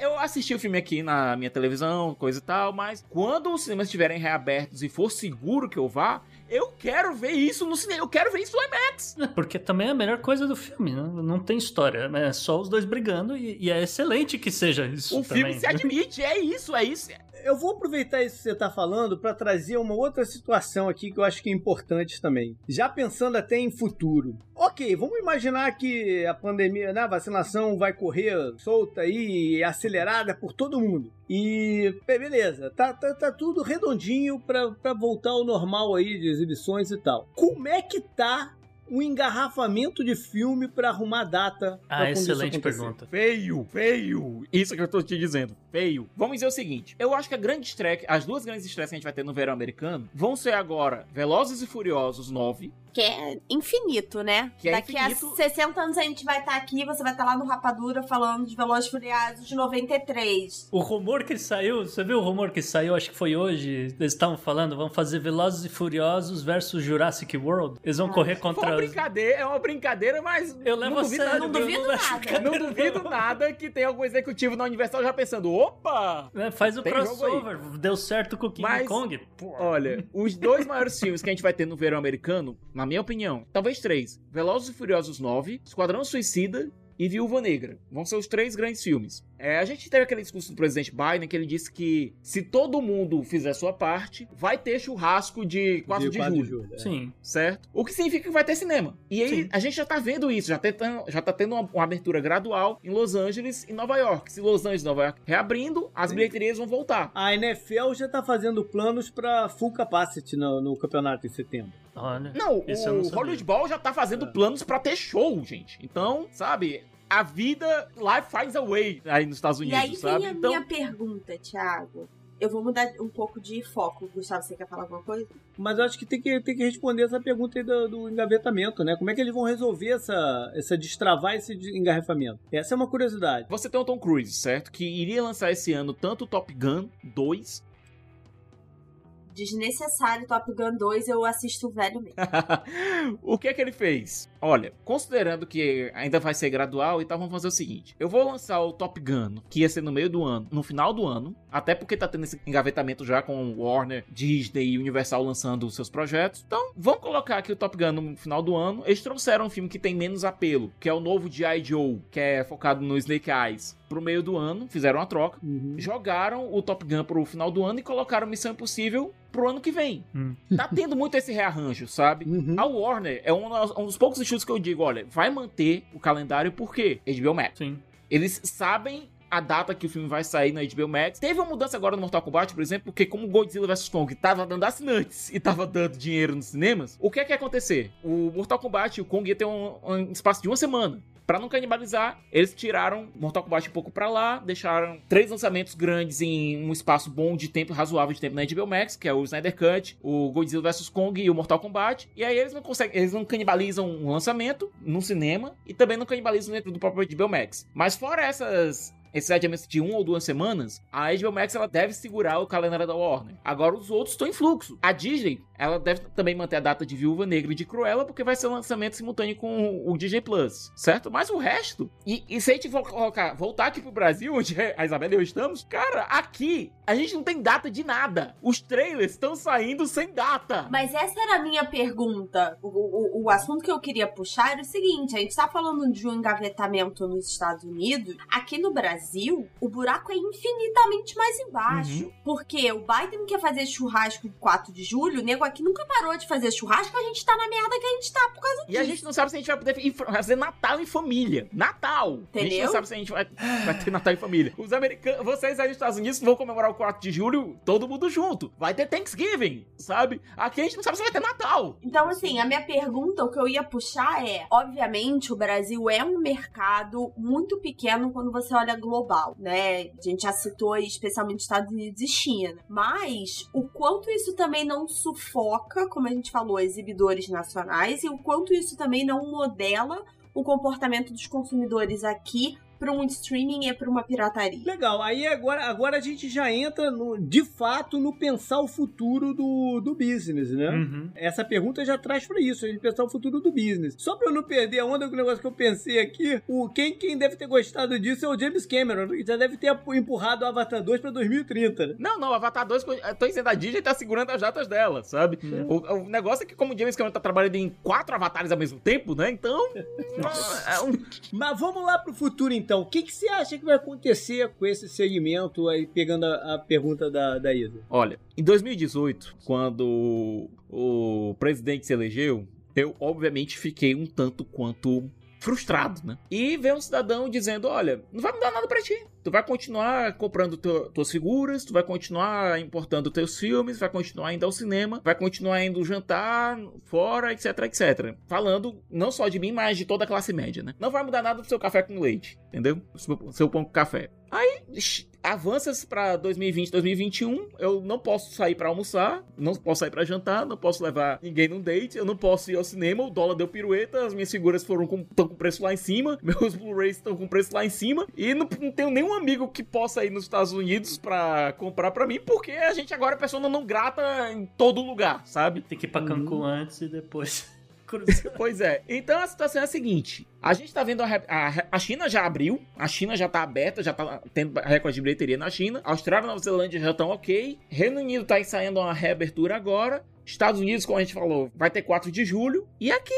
Eu assisti o filme aqui na minha televisão, coisa e tal, mas quando os cinemas estiverem reabertos e for seguro que eu vá, eu quero ver isso no cinema, eu quero ver isso no IMAX. porque também é a melhor coisa do filme, né? Não tem história, é só os dois brigando e, e é excelente que seja isso O também. filme se admite, é isso, é isso. Eu vou aproveitar isso que você está falando para trazer uma outra situação aqui que eu acho que é importante também. Já pensando até em futuro. Ok, vamos imaginar que a pandemia, né, a vacinação vai correr solta aí, acelerada por todo mundo. E be- beleza, tá, tá, tá tudo redondinho para voltar ao normal aí de exibições e tal. Como é que tá o engarrafamento de filme para arrumar data? Ah, excelente pergunta. Feio, feio. Isso que eu tô te dizendo, feio. Vamos dizer o seguinte: eu acho que a grande estreia, as duas grandes estreias que a gente vai ter no verão americano vão ser agora Velozes e Furiosos 9. Que é infinito, né? Que é Daqui infinito. a 60 anos a gente vai estar aqui, você vai estar lá no Rapadura falando de Velozes e Furiosos de 93. O rumor que saiu, você viu o rumor que saiu, acho que foi hoje, eles estavam falando, vão fazer Velozes e Furiosos versus Jurassic World. Eles vão correr Foi contra uma os... brincadeira, é uma brincadeira, mas. Eu levo não a duvido sério, não duvido nada. Não duvido nada que tem algum executivo na Universal já pensando: opa! É, faz o crossover, deu certo com o King Mas- Kong. Pô. Olha, os dois maiores filmes que a gente vai ter no verão americano, na minha opinião, talvez três: Velozes e Furiosos 9, Esquadrão Suicida e Viúva Negra. Vão ser os três grandes filmes. É, a gente teve aquele discurso do presidente Biden que ele disse que se todo mundo fizer sua parte, vai ter churrasco de 4 de, 4 julho. é. Sim. Certo? O que significa que vai ter cinema. E aí, Sim. a gente já tá vendo isso, já, tá- já tá tendo uma, uma abertura gradual em Los Angeles e Nova York. Se Los Angeles e Nova York reabrindo, as bilheterias vão voltar. A NFL já está fazendo planos para full capacity no, no campeonato em setembro. Olha. Não, não o sabia. Hollywood Ball já tá fazendo planos pra ter show, gente. Então, sabe, a vida life finds a way aí nos Estados E Unidos, aí sabe? vem a Então, minha pergunta, Thiago. Eu vou mudar um pouco de foco. Gustavo, você quer falar alguma coisa? Mas eu acho que tem que, tem que responder essa pergunta aí do, do engavetamento, né? Como é que eles vão resolver essa, essa destravar esse engarrafamento? Essa é uma curiosidade. você tem o Tom Cruise, certo? Que iria lançar esse ano tanto o Top Gun 2 Desnecessário Top Gun 2, eu assisto o velho mesmo. o que é que ele fez? Olha, considerando que ainda vai ser gradual, então vamos fazer o seguinte: eu vou lançar o Top Gun, que ia ser no meio do ano, no final do ano, até porque tá tendo esse engavetamento já com Warner, Disney e Universal lançando os seus projetos. Então, vamos colocar aqui o Top Gun no final do ano. Eles trouxeram um filme que tem menos apelo, que é o novo G.I. Joe, que é focado no Snake Eyes, pro meio do ano, fizeram uma troca jogaram o Top Gun pro final do ano e colocaram Missão Impossível pro ano que vem. Hum. Tá tendo muito esse rearranjo, sabe? Uhum. A Warner é um, dos- um dos poucos estudos que eu digo, olha, vai manter o calendário porque HBO Max. Sim. Eles sabem a data que o filme vai sair na HBO Max. Teve uma mudança agora no Mortal Kombat, por exemplo, porque como Godzilla vs Kong tava dando assinantes e tava dando dinheiro nos cinemas, o que é que ia acontecer? O Mortal Kombat e o Kong ia ter um, um espaço de uma semana. Pra não canibalizar, eles tiraram Mortal Kombat um pouco pra lá, deixaram três lançamentos grandes em um espaço bom de tempo, razoável de tempo na HBO Max, que é o Snyder Cut, o Godzilla vs Kong e o Mortal Kombat. E aí eles não conseguem, eles não canibalizam um lançamento no cinema e também não canibalizam dentro do próprio HBO Max. Mas fora essas esses adiamentos de uma ou duas semanas, a HBO Max ela deve segurar o calendário da Warner. Agora os outros estão em fluxo. A Disney, ela deve também manter a data de Viúva Negra e de Cruella, porque vai ser lançamento simultâneo com o Disney Plus, certo? Mas o resto, e, e se a gente for colocar, voltar aqui pro Brasil, onde a Isabela e eu estamos, cara, aqui a gente não tem data de nada. Os trailers estão saindo sem data. Mas essa era a minha pergunta. O, o, o assunto que eu queria puxar era o seguinte: a gente tá falando de um engavetamento nos Estados Unidos. Aqui no Brasil, o buraco é infinitamente mais embaixo. Uhum. Porque o Biden quer fazer churrasco 4 de julho, o nego aqui nunca parou de fazer churrasco, a gente tá na merda que a gente tá por causa disso. E a gente não sabe se a gente vai poder fazer Natal em família. Natal! Entendeu? A gente não sabe se a gente vai, vai ter Natal em família. Os americanos, vocês aí nos Estados Unidos vão comemorar o 4 de julho todo mundo junto. Vai ter Thanksgiving, sabe? Aqui a gente não sabe se vai ter Natal. Então, assim, a minha pergunta, o que eu ia puxar é: obviamente, o Brasil é um mercado muito pequeno quando você olha global, né? A gente já citou especialmente Estados Unidos e China. Mas o quanto isso também não sufoca, como a gente falou, exibidores nacionais e o quanto isso também não modela o comportamento dos consumidores aqui para um streaming e para uma pirataria. Legal, aí agora, agora a gente já entra no, de fato no pensar o futuro do, do business, né? Uhum. Essa pergunta já traz para isso, a gente pensar o futuro do business. Só para eu não perder a onda com o negócio que eu pensei aqui, o, quem, quem deve ter gostado disso é o James Cameron, que já deve ter empurrado o Avatar 2 para 2030, né? Não, não, o Avatar 2, tô dizendo, a Disney tá segurando as datas dela, sabe? Uhum. O, o, negócio é que como o James Cameron tá trabalhando em quatro avatares ao mesmo tempo, né? Então... é um... Mas vamos lá pro futuro então então, o que, que você acha que vai acontecer com esse segmento aí, pegando a, a pergunta da, da Isa? Olha, em 2018, quando o presidente se elegeu, eu obviamente fiquei um tanto quanto frustrado, né? E vem um cidadão dizendo: Olha, não vai mudar nada para ti. Tu vai continuar comprando teu, tuas figuras, tu vai continuar importando teus filmes, vai continuar indo ao cinema, vai continuar indo jantar fora, etc, etc. Falando não só de mim, mas de toda a classe média, né? Não vai mudar nada do seu café com leite, entendeu? Seu pão com café. Aí avanças para 2020, 2021, eu não posso sair para almoçar, não posso sair para jantar, não posso levar ninguém num date, eu não posso ir ao cinema, o dólar deu pirueta, as minhas figuras foram com, estão com preço lá em cima, meus Blu-rays estão com preço lá em cima, e não, não, tenho nenhum amigo que possa ir nos Estados Unidos para comprar para mim, porque a gente agora é pessoa não grata em todo lugar, sabe? Tem que ir pra Cancún hum. antes e depois. pois é. Então a situação é a seguinte: a gente tá vendo a, a, a, China já abriu, a China já tá aberta, já tá tendo recorde de bilheteria na China. Austrália e Nova Zelândia já estão ok. Reino Unido tá ensaiando uma reabertura agora. Estados Unidos, como a gente falou, vai ter 4 de julho. E aqui,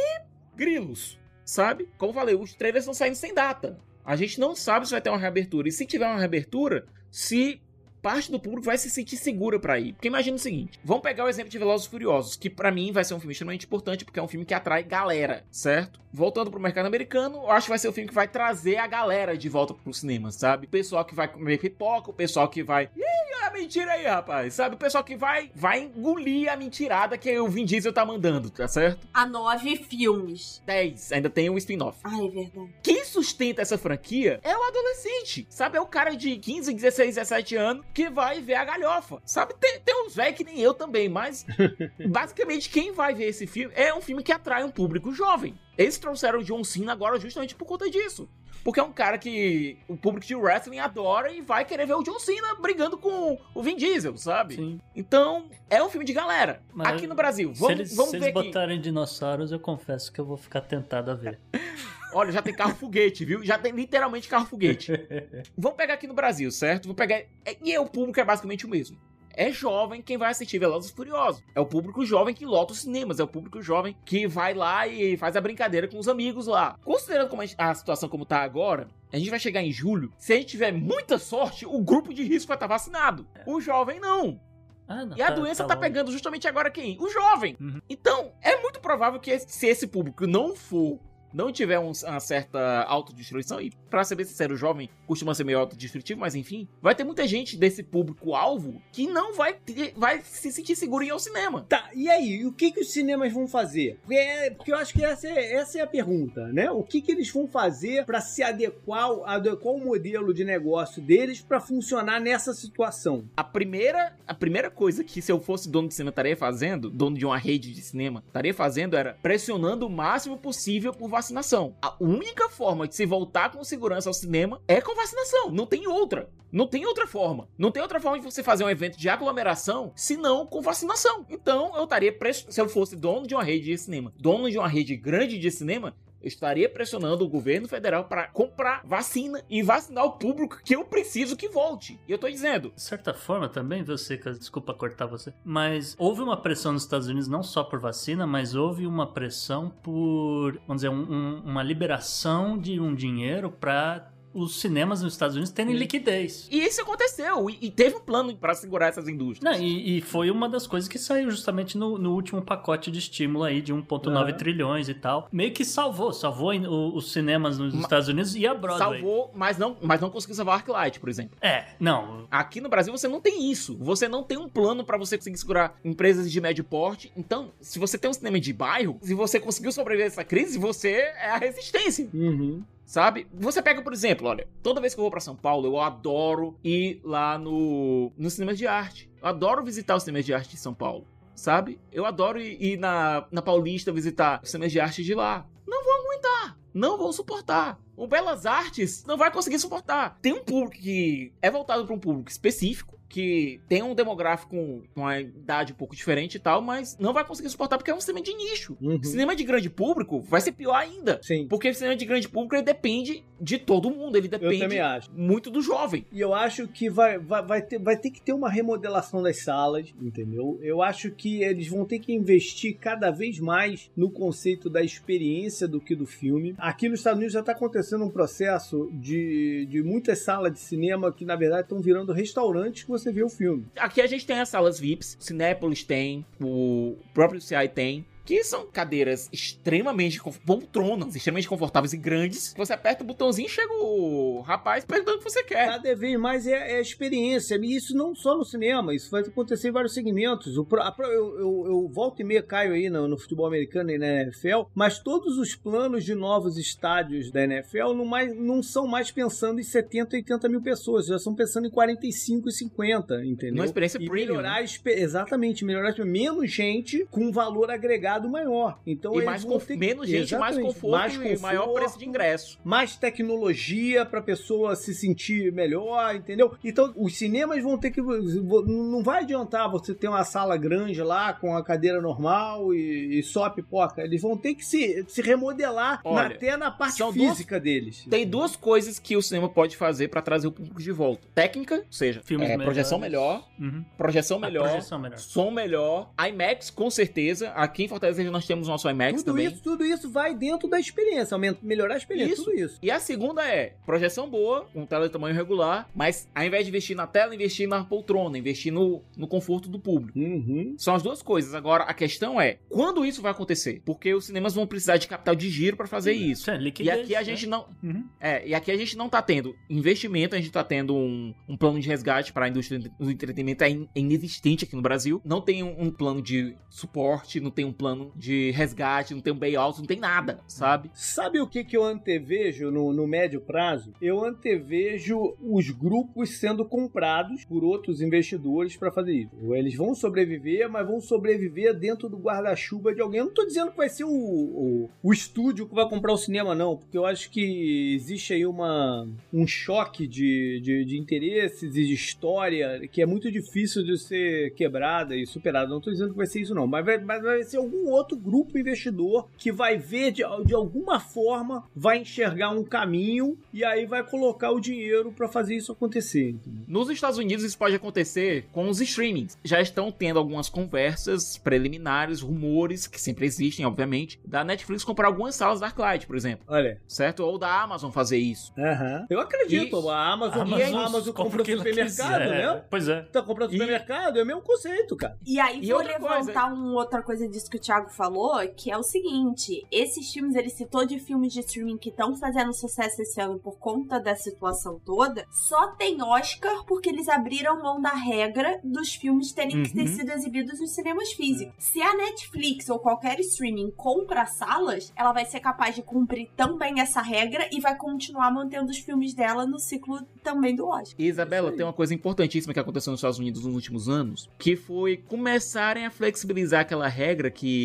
grilos, sabe? Como eu falei, os trailers estão saindo sem data. A gente não sabe se vai ter uma reabertura. E se tiver uma reabertura, se parte do público vai se sentir segura para ir. Porque imagina o seguinte: vamos pegar o exemplo de Velozes e Furiosos, que para mim vai ser um filme extremamente importante porque é um filme que atrai galera, certo? Voltando pro mercado americano, eu acho que vai ser o filme que vai trazer a galera de volta pro cinema, sabe? O pessoal que vai comer pipoca, o pessoal que vai. Ih, a mentira aí, rapaz, sabe? O pessoal que vai, vai engolir a mentirada que o Vin Diesel tá mandando, tá certo? A nove filmes. Dez, ainda tem um spin-off. Ah, é verdade. Quem sustenta essa franquia é o adolescente, sabe? É o cara de 15, 16, 17 anos que vai ver a galhofa. Sabe? Tem, tem uns velhos que nem eu também, mas basicamente quem vai ver esse filme é um filme que atrai um público jovem. Eles trouxeram o John Cena agora justamente por conta disso. Porque é um cara que o público de wrestling adora e vai querer ver o John Cena brigando com o Vin Diesel, sabe? Sim. Então, é um filme de galera. Mas aqui no Brasil, vamos, se eles, vamos se ver eles botarem dinossauros, eu confesso que eu vou ficar tentado a ver. Olha, já tem carro foguete, viu? Já tem literalmente carro foguete. Vamos pegar aqui no Brasil, certo? Vou pegar. É, e o público é basicamente o mesmo. É jovem quem vai assistir Velozes Furiosos. É o público jovem que lota os cinemas. É o público jovem que vai lá e faz a brincadeira com os amigos lá. Considerando como a, situação como tá agora, a gente vai chegar em julho. Se a gente tiver muita sorte, o grupo de risco vai estar vacinado. O jovem não. Ah, não, e a tá, doença tá, tá pegando justamente agora quem? O jovem. Uhum. Então, é muito provável que se esse público não for não tiver um, uma certa autodestruição, e para ser bem sincero, o jovem costuma ser meio autodestrutivo, mas enfim, vai ter muita gente desse público-alvo que não vai, ter, vai se sentir seguro em ir ao cinema. Tá, e aí? O que, que os cinemas vão fazer? Porque, é, porque eu acho que essa é, essa é a pergunta, né? O que, que eles vão fazer para se adequar, adequar o modelo de negócio deles para funcionar nessa situação? A primeira, a primeira coisa que se eu fosse dono de cinema estaria fazendo, dono de uma rede de cinema, estaria fazendo era pressionando o máximo possível por vacina vacinação. A única forma de se voltar com segurança ao cinema é com vacinação. Não tem outra. Não tem outra forma. Não tem outra forma de você fazer um evento de aglomeração senão com vacinação. Então eu estaria preso. Se eu fosse dono de uma rede de cinema, dono de uma rede grande de cinema, estaria pressionando o governo federal para comprar vacina e vacinar o público que eu preciso que volte. E eu tô dizendo. De certa forma também, você, desculpa cortar você, mas houve uma pressão nos Estados Unidos não só por vacina, mas houve uma pressão por, vamos dizer, um, um, uma liberação de um dinheiro para os cinemas nos Estados Unidos terem liquidez. E isso aconteceu. E, e teve um plano para segurar essas indústrias. Não, e, e, foi uma das coisas que saiu justamente no, no último pacote de estímulo aí de 1,9 uhum. trilhões e tal. Meio que salvou, salvou os cinemas nos Ma Estados Unidos e a Broadway. Salvou, mas não, mas não conseguiu salvar Arclight, por exemplo. É, não. Aqui no Brasil você não tem isso. Você não tem um plano para você conseguir segurar empresas de médio porte. Então, se você tem um cinema de bairro, se você conseguiu sobreviver a essa crise, você é a resistência. Uhum sabe? Você pega, por exemplo, olha, toda vez que eu vou para São Paulo, eu adoro ir lá no, no cinema de arte. Eu adoro visitar os cinemas de arte de São Paulo, sabe? Eu adoro ir, ir na, na Paulista visitar os cinemas de arte de lá. Não vou aguentar, não vou suportar. O Belas Artes não vai conseguir suportar. Tem um público que é voltado para um público específico que tem um demográfico com uma idade um pouco diferente e tal, mas não vai conseguir suportar porque é um cinema de nicho. Uhum. Cinema de grande público vai ser pior ainda. Sim. Porque o cinema de grande público ele depende de todo mundo, ele depende muito do jovem. E eu acho que vai, vai, vai, ter, vai ter que ter uma remodelação das salas, entendeu? Eu acho que eles vão ter que investir cada vez mais no conceito da experiência do que do filme. Aqui nos Estados Unidos já está acontecendo um processo de, de muitas salas de cinema que, na verdade, estão virando restaurantes você vê o filme. Aqui a gente tem as salas VIPs, Cinépolis tem, o próprio CI tem que são cadeiras extremamente poltronas, extremamente confortáveis e grandes. Você aperta o botãozinho e chega o rapaz perguntando o que você quer. Cada vez mais é, é a experiência. E isso não só no cinema, isso vai acontecer em vários segmentos. O, a, eu, eu, eu, volto e meia caio aí no, no, futebol americano e na NFL, mas todos os planos de novos estádios da NFL não, mais, não são mais pensando em 70, 80 mil pessoas, já estão pensando em 45 e 50, entendeu? Uma experiência e premium. Melhorar, né? Exatamente, melhorar menos gente com valor agregado maior. Então e mais conf... ter... menos gente, mais conforto, mais conforto e maior preço de ingresso. Mais tecnologia para pessoa se sentir melhor, entendeu? Então os cinemas vão ter que não vai adiantar você ter uma sala grande lá com a cadeira normal e, e só a pipoca. Eles vão ter que se, se remodelar Olha, até na parte física duas... deles. Tem duas coisas que o cinema pode fazer para trazer o público de volta. Técnica, ou seja, é, projeção melhor, uhum. projeção melhor, projeção melhor, som melhor, IMAX com certeza. Aqui em Fortaleza Fortaleza nós temos nosso IMAX tudo também. Isso, tudo isso vai dentro da experiência, melhorar a experiência, isso. tudo isso. E a segunda é projeção boa, com tela de tamanho regular, mas ao invés de investir na tela, investir na poltrona, investir no, no conforto do público. Uhum. São as duas coisas. Agora, a questão é, quando isso vai acontecer? Porque os cinemas vão precisar de capital de giro para fazer uhum. isso. É, liquidez, e aqui a né? gente não... Uhum. É, e aqui a gente não tá tendo investimento, a gente tá tendo um, um plano de resgate para a indústria do entretenimento é, inexistente aqui no Brasil. Não tem um, um plano de suporte, não tem um plano de resgate resgate, não tem um bailout, não tem nada, sabe? Sabe o que, que eu antevejo no, no médio prazo? Eu antevejo os grupos sendo comprados por outros investidores para fazer isso. Eles vão sobreviver, mas vão sobreviver dentro do guarda-chuva de alguém. Eu não tô dizendo que vai ser o, o, o, estúdio que vai comprar o cinema, não, porque eu acho que existe aí uma, um choque de, de, de interesses e de história que é muito difícil de ser quebrada e superada. Não tô dizendo que vai ser isso, não, mas vai, mas vai ser algum outro grupo investidor que vai ver de, de alguma forma, vai enxergar um caminho e aí vai colocar o dinheiro para fazer isso acontecer. Entendeu? Nos Estados Unidos isso pode acontecer com os streamings. Já estão tendo algumas conversas preliminares, rumores que sempre existem, obviamente, da Netflix comprar algumas salas da Arclight, por exemplo. Olha. Certo? Ou da Amazon fazer isso. Uhum. Eu acredito. E... A Amazon, a Amazon, a Amazon compra supermercado, né? Pois é. Tá comprando supermercado, é o mesmo conceito, cara. E aí e vou levantar uma outra coisa disso que o Thiago falou, que é o seguinte: esses filmes, ele citou de filmes de streaming que estão fazendo sucesso esse ano por conta da situação toda, só tem Oscar porque eles abriram mão da regra dos filmes terem uhum. que ter uhum. sido exibidos nos cinemas físicos. Se a Netflix ou qualquer streaming compra salas, ela vai ser capaz de cumprir também essa regra e vai continuar mantendo os filmes dela no ciclo também do Oscar. Isabela, tem uma coisa importantíssima que aconteceu nos Estados Unidos nos últimos anos, que foi começarem a flexibilizar aquela regra que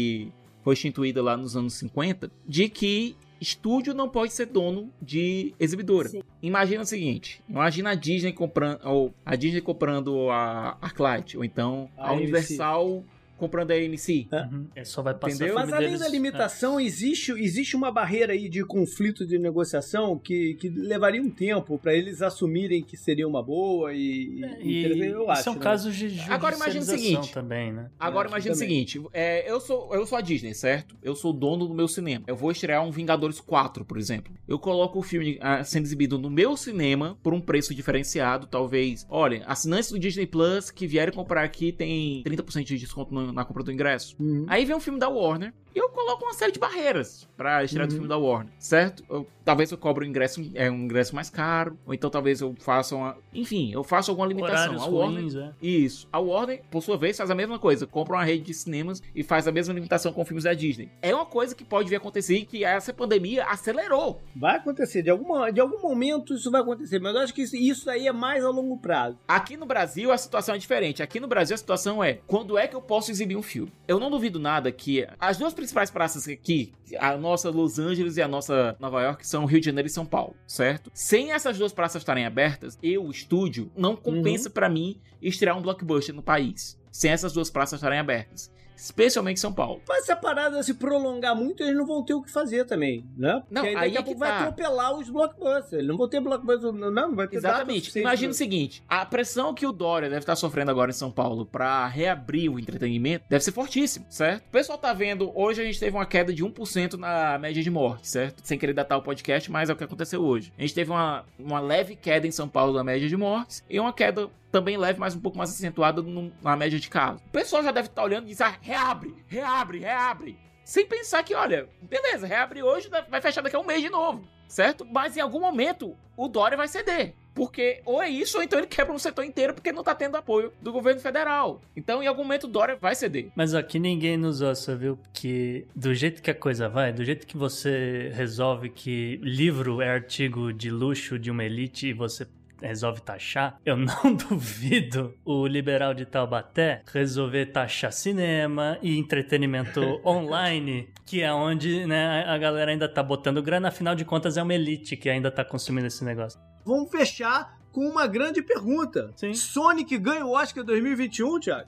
foi instituída lá nos anos 50, de que estúdio não pode ser dono de exibidora. Sim. Imagina o seguinte: imagina a Disney comprando, ou a Disney comprando a Arclight, ou então a, A Universal comprando a AMC. Uhum. É, só vai passar Entendeu? filme Mas além deles- da limitação, existe, existe uma barreira aí de conflito de negociação que, que levaria um tempo para eles assumirem que seria uma boa e, É, e, eu acho, são né? casos de Agora imagina o seguinte. também, né? Agora É, imagina o seguinte: é, eu, sou, eu sou a Disney, certo? Eu sou o dono do meu cinema. Eu vou estrear um Vingadores 4, por exemplo. Eu coloco o filme ah, sendo exibido no meu cinema por um preço diferenciado, talvez. Olha, assinantes do Disney Plus que vierem comprar aqui tem 30% de desconto no- na compra do ingresso. Uhum. Aí vem um filme da Warner e eu coloco uma série de barreiras pra estrear do Uhum. filme da Warner, certo? Eu- talvez eu cobre um ingresso, é, um ingresso mais caro, ou então talvez eu faça uma. Enfim, eu faço alguma limitação. Horários A Warner. ruins, é. Isso. A Warner, por sua vez, faz a mesma coisa. Compra uma rede de cinemas e faz a mesma limitação com filmes da Disney. É uma coisa que pode vir a acontecer e que essa pandemia acelerou. Vai acontecer, de, alguma, de algum momento isso vai acontecer, mas eu acho que isso, isso aí é mais a longo prazo. Aqui no Brasil a situação é diferente. Aqui no Brasil a situação é: quando é que eu posso exibir um filme? Eu não duvido nada que as duas principais praças aqui, a nossa Los Angeles e a nossa Nova York, são Rio de Janeiro e São Paulo, certo? Sem essas duas praças estarem abertas, eu, o estúdio, não compensa pra mim estrear um blockbuster no país. Sem essas duas praças estarem abertas. Especialmente São Paulo. Mas se a parada se prolongar muito, eles não vão ter o que fazer também, né? Não, aí aí daqui a é pouco que vai tá. atropelar os blockbusters. Eles não vão ter blockbuster, não, não vai ter Exatamente. Imagina pra- o seguinte: a pressão que o Dória deve estar sofrendo agora em São Paulo pra reabrir o entretenimento deve ser fortíssimo, certo? O pessoal tá vendo, hoje a gente teve uma queda de 1% na média de morte, certo? Sem querer datar o podcast, mas é o que aconteceu hoje. A gente teve uma, uma leve queda em São Paulo na média de mortes e uma queda também leve, mas um pouco mais acentuada na média de casos. O pessoal já deve estar olhando e diz: ah, reabre, reabre, reabre. Sem pensar que, olha, beleza, reabre hoje, vai fechar daqui a um mês de novo, certo? Mas em algum momento o Dória vai ceder. Porque ou é isso, ou então ele quebra um setor inteiro porque não tá tendo apoio do governo federal. Então, em algum momento, o Dória vai ceder. Mas aqui ninguém nos ouça, viu? Porque do jeito que a coisa vai, do jeito que você resolve que livro é artigo de luxo de uma elite e você resolve taxar, eu não duvido o liberal de Taubaté resolver taxar cinema e entretenimento online, que é onde né, a galera ainda tá botando grana, afinal de contas é uma elite que ainda tá consumindo esse negócio. Vamos fechar com uma grande pergunta. Sim. Sonic ganha o Oscar 2021, Thiago?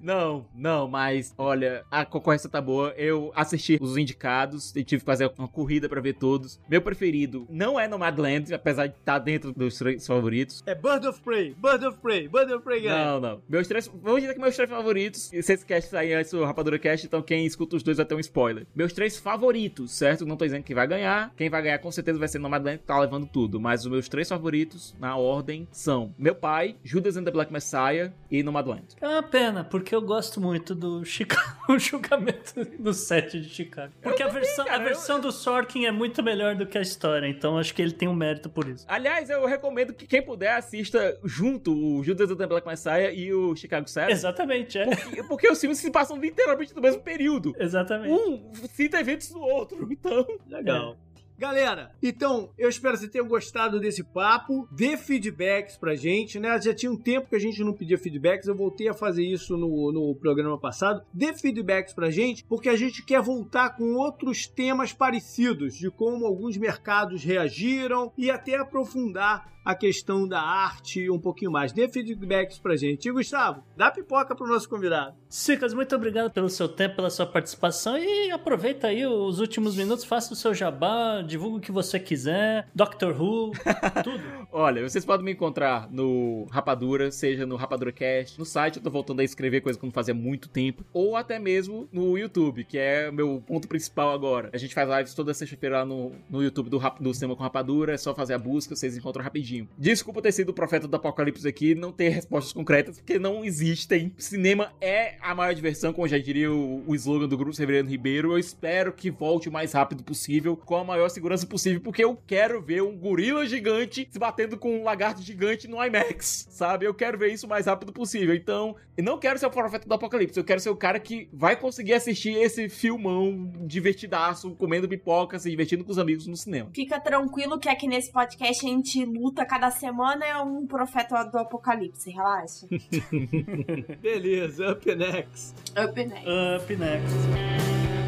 Não, não, mas olha, a concorrência tá boa. Eu assisti os indicados e tive que fazer uma corrida pra ver todos. Meu preferido não é Nomadland, apesar de estar dentro dos três favoritos. É Bird of Prey, Bird of Prey, Bird of Prey ganha. Não, não. Meus três. Vamos dizer que meus três favoritos. E se esse cast sair antes do Rapadura Cast, então quem escuta os dois vai ter um spoiler. Meus três favoritos, certo? Não tô dizendo que vai ganhar. Quem vai ganhar com certeza vai ser Nomadland, que tá levando tudo. Mas os meus três favoritos, na ordem, são Meu Pai, Judas and the Black Messiah e Nomadland. É uma pena, porque eu gosto muito do Chicago, o julgamento do set de Chicago. Porque a versão, a versão do Sorkin é muito melhor do que a história, então acho que ele tem um mérito por isso. Aliás, eu recomendo que quem puder assista junto o Judas and the Black Messiah e o Chicago 7. Exatamente, é. Porque, porque os filmes se passam literalmente no mesmo período. Exatamente. Um cita eventos do outro. Então. Legal. Galera, então eu espero que vocês tenham gostado desse papo. Dê feedbacks pra gente, né? Já tinha um tempo que a gente não pedia feedbacks, eu voltei a fazer isso no, no programa passado. Dê feedbacks pra gente, porque a gente quer voltar com outros temas parecidos, de como alguns mercados reagiram e até aprofundar a questão da arte um pouquinho mais. Dê feedbacks pra gente. E Gustavo, dá pipoca pro nosso convidado. Sicas, muito obrigado pelo seu tempo, pela sua participação e aproveita aí os últimos minutos, faça o seu jabá, divulga o que você quiser, Doctor Who, tudo. Olha, vocês podem me encontrar no Rapadura, seja no Rapadura Cast, no site, eu tô voltando a escrever coisa que não fazia muito tempo, ou até mesmo no YouTube, que é o meu ponto principal agora. A gente faz lives toda sexta-feira lá no, no YouTube do, Rap- do Cinema com Rapadura, é só fazer a busca, vocês encontram rapidinho. Desculpa ter sido o profeta do apocalipse aqui, não ter respostas concretas, porque não existem. Cinema é a maior diversão, como já diria o, o slogan do Grupo Severiano Ribeiro. Eu espero que volte o mais rápido possível, com a maior segurança possível, porque eu quero ver um gorila gigante se batendo com um lagarto gigante no IMAX, sabe? Eu quero ver isso o mais rápido possível. Então, eu não quero ser o profeta do apocalipse, eu quero ser o cara que vai conseguir assistir esse filmão divertidaço, comendo pipoca, se divertindo com os amigos no cinema. Fica tranquilo que aqui nesse podcast a gente luta cada semana é um profeta do apocalipse, relaxa. Beleza, up next. Up next. Up next.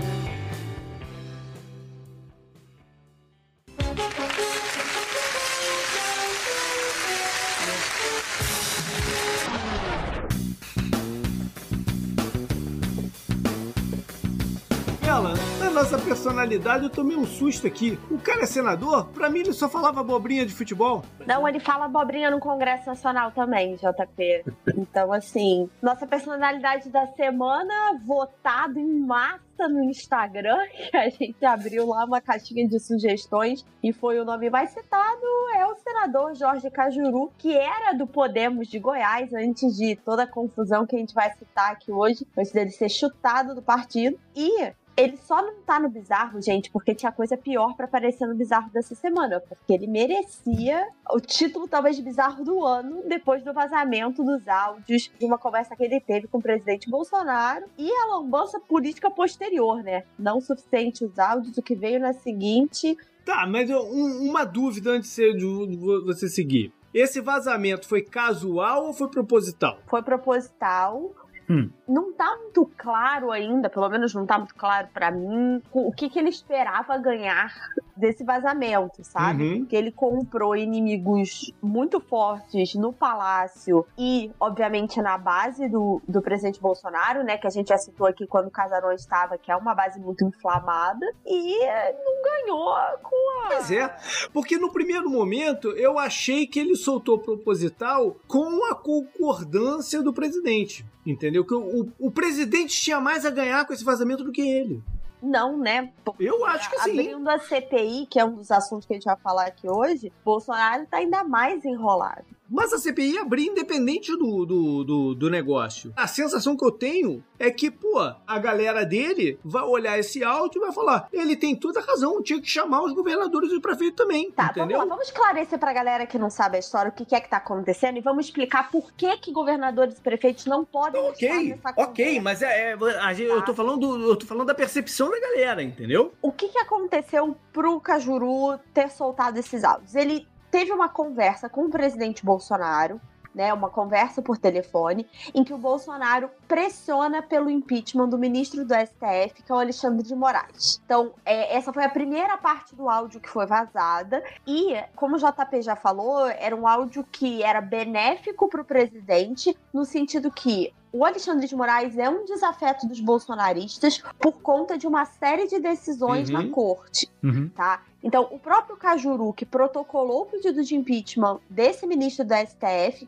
Nossa personalidade, eu tomei um susto aqui. O cara é senador? Pra mim, ele só falava abobrinha de futebol. Não, ele fala abobrinha no Congresso Nacional também, JP. Então, assim, nossa personalidade da semana, votado em massa no Instagram, que a gente abriu lá uma caixinha de sugestões e foi o nome mais citado, é o senador Jorge Cajuru, que era do Podemos de Goiás, antes de toda a confusão que a gente vai citar aqui hoje, antes dele ser chutado do partido. E ele só não tá no bizarro, gente, porque tinha coisa pior para aparecer no bizarro dessa semana. Porque ele merecia o título, talvez, de bizarro do ano, depois do vazamento dos áudios de uma conversa que ele teve com o presidente Bolsonaro e a lambança política posterior, né? Não suficiente os áudios, o que veio na seguinte. Tá, mas um- uma dúvida antes de você- de você seguir. Esse vazamento foi casual ou foi proposital? Foi proposital. Hum. Não tá muito claro ainda, pelo menos não tá muito claro pra mim, o que, que ele esperava ganhar desse vazamento, sabe? Uhum. Porque ele comprou inimigos muito fortes no palácio e, obviamente, na base do, do presidente Bolsonaro, né? Que a gente já citou aqui quando o Casarão estava, que é uma base muito inflamada, e eh, não ganhou com a. Pois é, porque no primeiro momento eu achei que ele soltou proposital com a concordância do presidente. Entendeu? Que o, o- o presidente tinha mais a ganhar com esse vazamento do que ele. Não, né? Eu acho que sim. Abrindo a CPI, que é um dos assuntos que a gente vai falar aqui hoje, Bolsonaro tá ainda mais enrolado. Mas a CPI abrir independente do, do, do, do negócio. A sensação que eu tenho é que, pô, a galera dele vai olhar esse áudio e vai falar: ele tem toda a razão, tinha que chamar os governadores e o prefeito também. Tá, entendeu? vamos lá, vamos esclarecer pra galera que não sabe a história o que é que tá acontecendo e vamos explicar por que que governadores e prefeitos não podem estar Ok, nessa ok, conversa. mas é, é, gente- eu tô falando, eu tô falando da percepção da galera, entendeu? O que que aconteceu pro Cajuru ter soltado esses áudios? Ele teve uma conversa com o presidente Bolsonaro, né, uma conversa por telefone, em que o Bolsonaro pressiona pelo impeachment do ministro do STF, que é o Alexandre de Moraes. Então, é, essa foi a primeira parte do áudio que foi vazada, e, como o JP já falou, era um áudio que era benéfico para o presidente, no sentido que o Alexandre de Moraes é um desafeto dos bolsonaristas por conta de uma série de decisões Uhum. na corte, tá? Então, o próprio Cajuru, que protocolou o pedido de impeachment desse ministro do STF,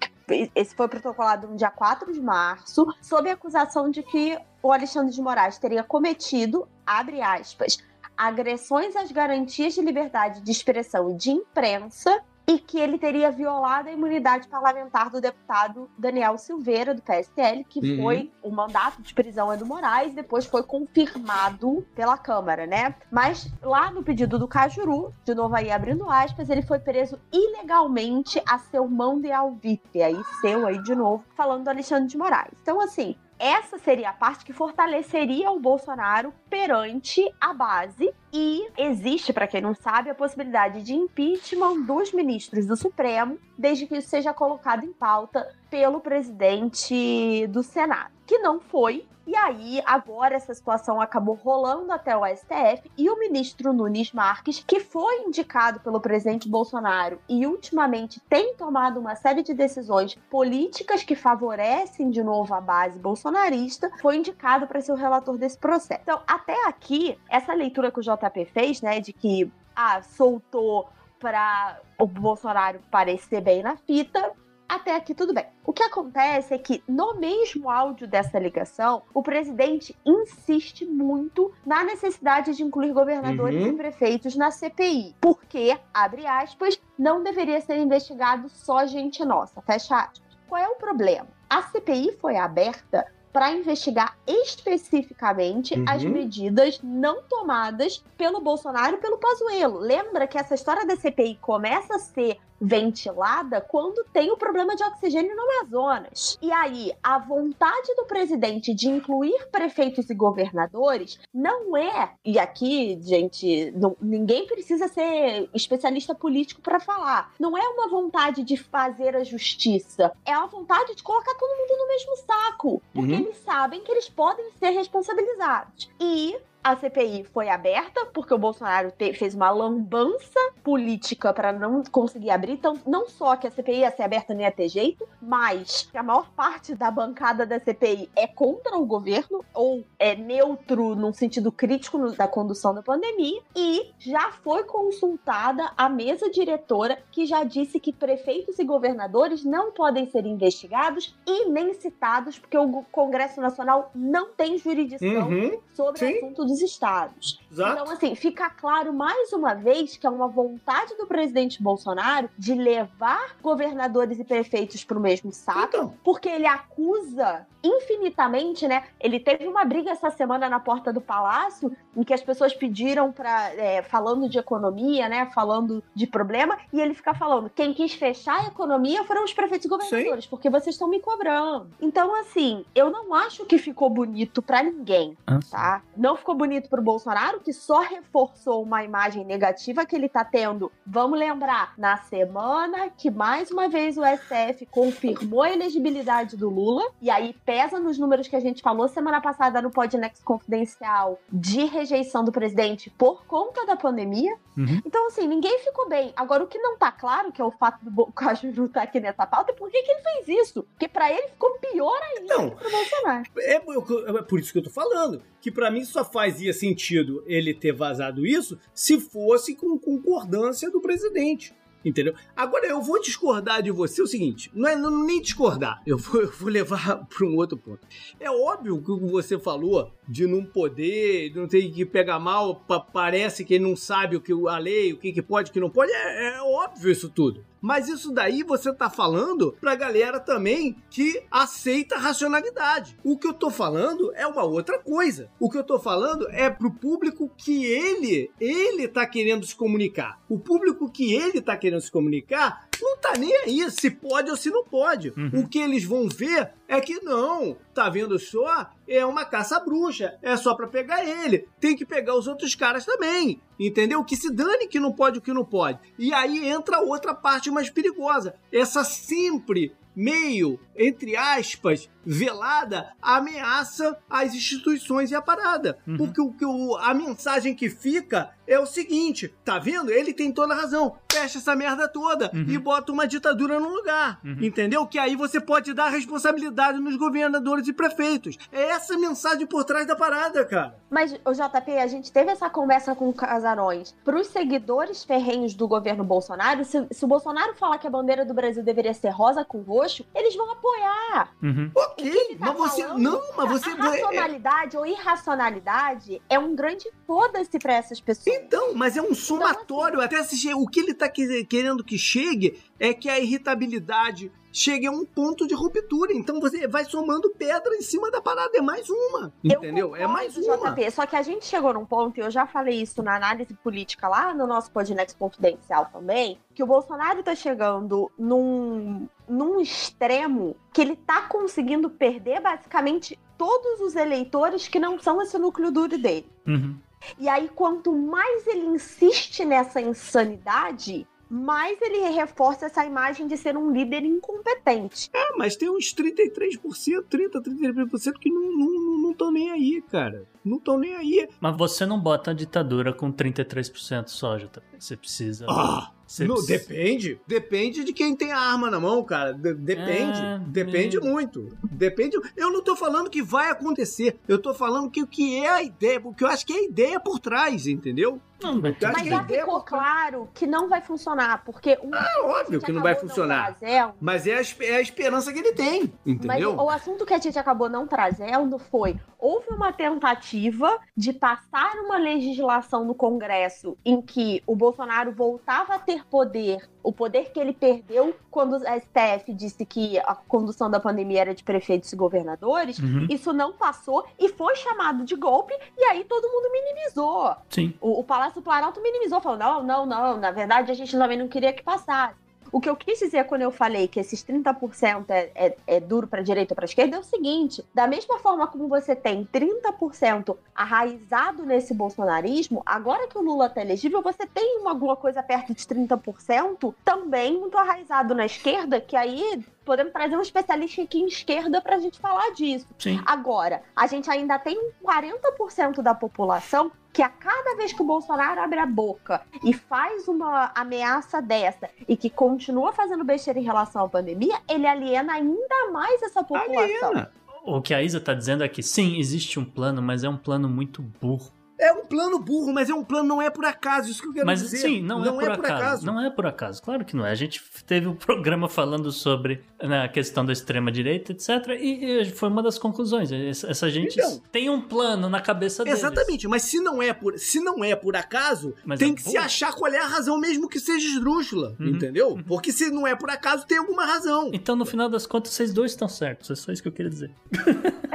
esse foi protocolado no dia 4 de março, sob a acusação de que o Alexandre de Moraes teria cometido, abre aspas, agressões às garantias de liberdade de expressão e de imprensa e que ele teria violado a imunidade parlamentar do deputado Daniel Silveira, do PSL, que Uhum. foi o mandato de prisão é do Moraes, depois foi confirmado pela Câmara, né? Mas lá no pedido do Cajuru, de novo aí abrindo aspas, ele foi preso ilegalmente a seu mão de alvitre, aí seu aí de novo, falando do Alexandre de Moraes. Então, assim, essa seria a parte que fortaleceria o Bolsonaro perante a base e existe, para quem não sabe, a possibilidade de impeachment dos ministros do Supremo, desde que isso seja colocado em pauta pelo presidente do Senado, que não foi. E aí, agora essa situação acabou rolando até o STF e o ministro Nunes Marques, que foi indicado pelo presidente Bolsonaro e ultimamente tem tomado uma série de decisões políticas que favorecem de novo a base bolsonarista, foi indicado para ser o relator desse processo. Então, até aqui, essa leitura que o JP fez, né, de que ah, soltou para o Bolsonaro parecer bem na fita, até aqui tudo bem. O que acontece é que no mesmo áudio dessa ligação, o presidente insiste muito na necessidade de incluir governadores Uhum. e prefeitos na CPI, porque, abre aspas, não deveria ser investigado só gente nossa, fecha aspas. Qual é o problema? A CPI foi aberta para investigar especificamente Uhum. as medidas não tomadas pelo Bolsonaro e pelo Pazuello. Lembra que essa história da CPI começa a ser ventilada quando tem o problema de oxigênio no Amazonas. E aí, a vontade do presidente de incluir prefeitos e governadores não é, e aqui, gente, não- ninguém precisa ser especialista político para falar, não é uma vontade de fazer a justiça, é a vontade de colocar todo mundo no mesmo saco, porque Uhum. eles sabem que eles podem ser responsabilizados. E a CPI foi aberta, porque o Bolsonaro te, fez uma lambança política para não conseguir abrir. Então, não só que a CPI ia ser aberta nem ia ter jeito, mas que a maior parte da bancada da CPI é contra o governo, ou é neutro num sentido crítico no, da condução da pandemia, e já foi consultada a mesa diretora que já disse que prefeitos e governadores não podem ser investigados e nem citados, porque o Congresso Nacional não tem jurisdição Uhum. sobre o assunto dos estados. Exato. Então, assim, fica claro mais uma vez que é uma vontade do presidente Bolsonaro de levar governadores e prefeitos pro mesmo saco, Então. porque ele acusa infinitamente, né? Ele teve uma briga essa semana na porta do palácio em que as pessoas pediram para falando de economia, né? Falando de problema, e ele fica falando: quem quis fechar a economia foram os prefeitos e governadores, porque vocês estão me cobrando. Então, assim, eu não acho que ficou bonito para ninguém Ah, tá? Não ficou bonito pro Bolsonaro, que só reforçou uma imagem negativa que ele tá tendo. Vamos lembrar, na semana que mais uma vez o STF confirmou a elegibilidade do Lula, e aí pesa nos números que a gente falou semana passada no Podnext Confidencial de rejeição do presidente por conta da pandemia. Uhum. Então, assim, ninguém ficou bem. Agora, o que não tá claro, que é o fato do Bo- Caju estar aqui nessa pauta, é por que, que ele fez isso? Porque pra ele ficou pior ainda Não. que pro Bolsonaro. É, é por isso que eu tô falando. Que pra mim só fazia sentido ele ter vazado isso se fosse com concordância do presidente. Entendeu? Agora eu vou discordar de você o seguinte: não é não, nem discordar, eu vou, eu vou levar para um outro ponto. É óbvio que o que você falou de não poder, de não ter que pegar mal, pa- parece que ele não sabe o que a lei, o que, que pode, o que não pode. É, é óbvio isso tudo. Mas isso daí você tá falando pra galera também que aceita racionalidade. O que eu tô falando é uma outra coisa. O que eu tô falando é pro público que ele, ele tá querendo se comunicar. O público que ele tá querendo se comunicar não tá nem aí se pode ou se não pode. Uhum. O que eles vão ver é que não, tá vendo só? É uma caça bruxa, é só pra pegar ele. Tem que pegar os outros caras também, entendeu? Que se dane que não pode o que não pode. E aí entra outra parte mais perigosa. Essa sempre meio, entre aspas, velada, ameaça às instituições e a parada. Uhum. Porque o que o- a mensagem que fica é o seguinte: tá vendo? Ele tem toda a razão. Fecha essa merda toda Uhum. e bota uma ditadura no lugar. Uhum. Entendeu? Que aí você pode dar responsabilidade nos governadores e prefeitos. É essa a mensagem por trás da parada, cara. Mas, o JP, a gente teve essa conversa com o Casarões. Para os seguidores ferrenhos do governo Bolsonaro, se, se o Bolsonaro falar que a bandeira do Brasil deveria ser rosa com roxo, eles vão apoiar. Uhum. Ok, tá mas você. falando? Não, mas você. a é- racionalidade ou irracionalidade é um grande foda-se para essas pessoas. Então, mas é um somatório. Até se che- o que ele tá que- querendo que chegue é que a irritabilidade chegue a um ponto de ruptura. Então você vai somando pedra em cima da parada. É mais uma. Eu Entendeu? É concordo, mais uma. JP, só que a gente chegou num ponto, e eu já falei isso na análise política lá no nosso Podnext Confidencial também, que o Bolsonaro tá chegando num, num extremo que ele tá conseguindo perder basicamente todos os eleitores que não são esse núcleo duro dele. Uhum. E aí, quanto mais ele insiste nessa insanidade, mais ele reforça essa imagem de ser um líder incompetente. Ah, mas tem uns 33%, 30, 33% que não estão não, não tão nem aí, cara. Não estão nem aí. Mas você não bota a ditadura com 33% só, JP. Você precisa. Ah, não, precisa- depende. Depende de quem tem a arma na mão, cara. De- depende. É, depende é. muito. Depende. Eu não tô falando que vai acontecer. Eu tô falando que o que é a ideia, o que eu acho que é a ideia por trás, entendeu? Não, mas Acho Mas que já ficou é- claro que não vai funcionar, porque um É óbvio que não vai funcionar. Trazendo, Mas é a, é a esperança que ele tem, mas entendeu? o assunto que a gente acabou não trazendo foi: houve uma tentativa de passar uma legislação no Congresso em que o Bolsonaro voltava a ter poder, o poder que ele perdeu quando a STF disse que a condução da pandemia era de prefeitos e governadores. Uhum. Isso não passou e foi chamado de golpe, e aí todo mundo minimizou. Sim. O, o Palácio Planalto minimizou, falou: não, não, não, na verdade a gente também não queria que passasse. O que eu quis dizer quando eu falei que esses 30% é, é, é duro para direita ou para esquerda é o seguinte: da mesma forma como você tem 30% arraizado nesse bolsonarismo, agora que o Lula tá elegível, você tem uma, alguma coisa perto de 30% também muito arraizado na esquerda, que aí podemos trazer um especialista aqui em esquerda pra gente falar disso. Sim. Agora, a gente ainda tem 40% da população que a cada vez que o Bolsonaro abre a boca e faz uma ameaça dessa e que continua fazendo besteira em relação à pandemia, ele aliena ainda mais essa população. Aliena. O que a Isa tá dizendo é que sim, existe um plano, mas é um plano muito burro. É um plano burro, mas é um plano, não é por acaso, isso que eu quero Mas dizer. sim, não, é, por, acaso. Não é por acaso, claro que não é. A gente teve um programa falando sobre né, a questão da extrema-direita, etc. E, e foi uma das conclusões. Essa, essa gente Então. tem um plano na cabeça deles. Exatamente, mas se não é por, se não é por acaso, Mas tem é que se achar qual é a razão, mesmo que seja esdrúxula, Uhum. entendeu? Porque se não é por acaso, tem alguma razão. Então, no final das contas, vocês dois estão certos. É só isso que eu queria dizer.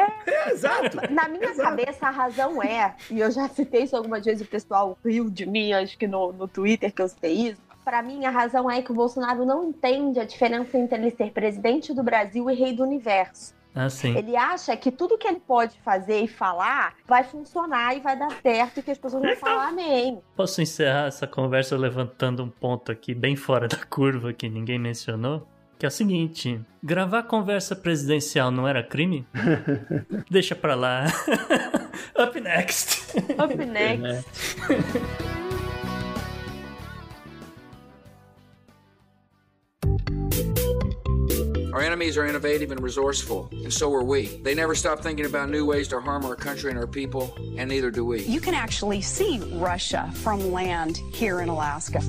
É, exato. Na minha cabeça, a razão é, e eu já citei isso algumas vezes, o pessoal riu de mim, acho que no, no Twitter que eu citei isso. Pra mim, a razão é que o Bolsonaro não entende a diferença entre ele ser presidente do Brasil e rei do universo. Ah, sim. Ele acha que tudo que ele pode fazer e falar vai funcionar e vai dar certo e que as pessoas vão falar amém. Posso encerrar essa conversa levantando um ponto aqui bem fora da curva que ninguém mencionou? Que é o seguinte: gravar conversa presidencial não era crime? Deixa pra lá. Up next. Up next. Our enemies are innovative and resourceful, and so are we. They never stop thinking about new ways to harm our country and our people, and neither do we. You can actually see Russia from land here in Alaska.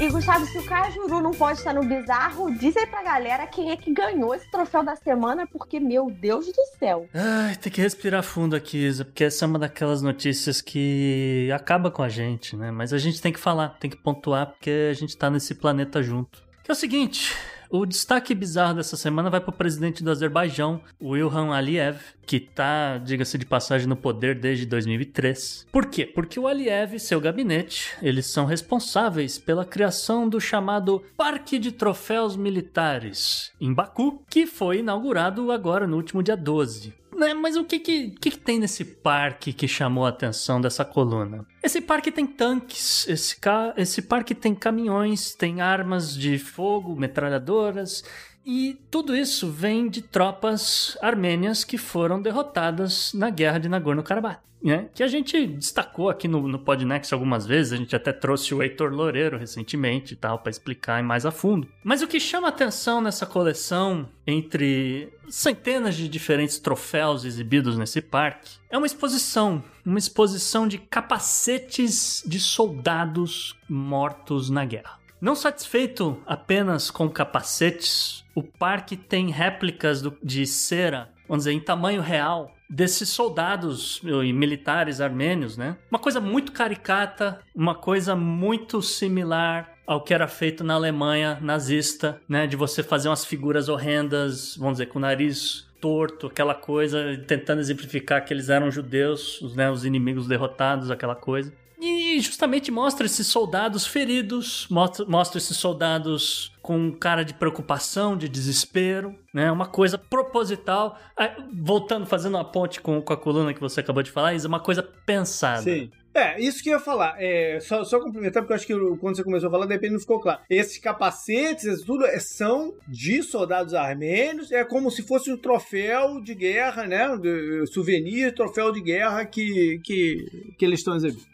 E Gustavo, se o Cajuru não pode estar no bizarro, diz aí pra galera quem é que ganhou esse troféu da semana, porque, meu Deus do céu. Ai, tem que respirar fundo aqui, Isa, porque essa é uma daquelas notícias que acaba com a gente, né? Mas a gente tem que falar, tem que pontuar, porque a gente tá nesse planeta junto. Que é o seguinte. O destaque bizarro dessa semana vai para o presidente do Azerbaijão, Ilham Aliyev, que tá, diga-se de passagem, no poder desde 2003. Por quê? Porque o Aliyev e seu gabinete, eles são responsáveis pela criação do chamado Parque de Troféus Militares, em Baku, que foi inaugurado agora no último dia 12. Né, Mas o que que, que que tem nesse parque que chamou a atenção dessa coluna? Esse parque tem tanques, esse, ca... esse parque tem caminhões, tem armas de fogo, metralhadoras, e tudo isso vem de tropas armênias que foram derrotadas na guerra de Nagorno-Karabakh. Né? Que a gente destacou aqui no, no Podnext algumas vezes, a gente até trouxe o Heitor Loureiro recentemente tal, para explicar mais a fundo. Mas o que chama atenção nessa coleção, entre centenas de diferentes troféus exibidos nesse parque, é uma exposição. Uma exposição de capacetes de soldados mortos na guerra. Não satisfeito apenas com capacetes, o parque tem réplicas do- de cera, vamos dizer, em tamanho real, desses soldados e militares armênios, né? Uma coisa muito caricata, uma coisa muito similar ao que era feito na Alemanha nazista, né? De você fazer umas figuras horrendas, vamos dizer, com o nariz torto, aquela coisa, tentando exemplificar que eles eram judeus, os, né, os inimigos derrotados, aquela coisa. E justamente mostra esses soldados feridos, mostra, mostra esses soldados com cara de preocupação, de desespero, né? Uma coisa proposital. Ah, Voltando, fazendo uma ponte com, com a coluna que você acabou de falar, Isa, uma coisa pensada. Sim. É, isso que eu ia falar. É, só, só complementar, porque eu acho que quando você começou a falar, de repente não ficou claro. Esses capacetes, isso tudo é- são de soldados armênios, é como se fosse um troféu de guerra, né? De, souvenir, troféu de guerra que, que, que eles estão exibindo.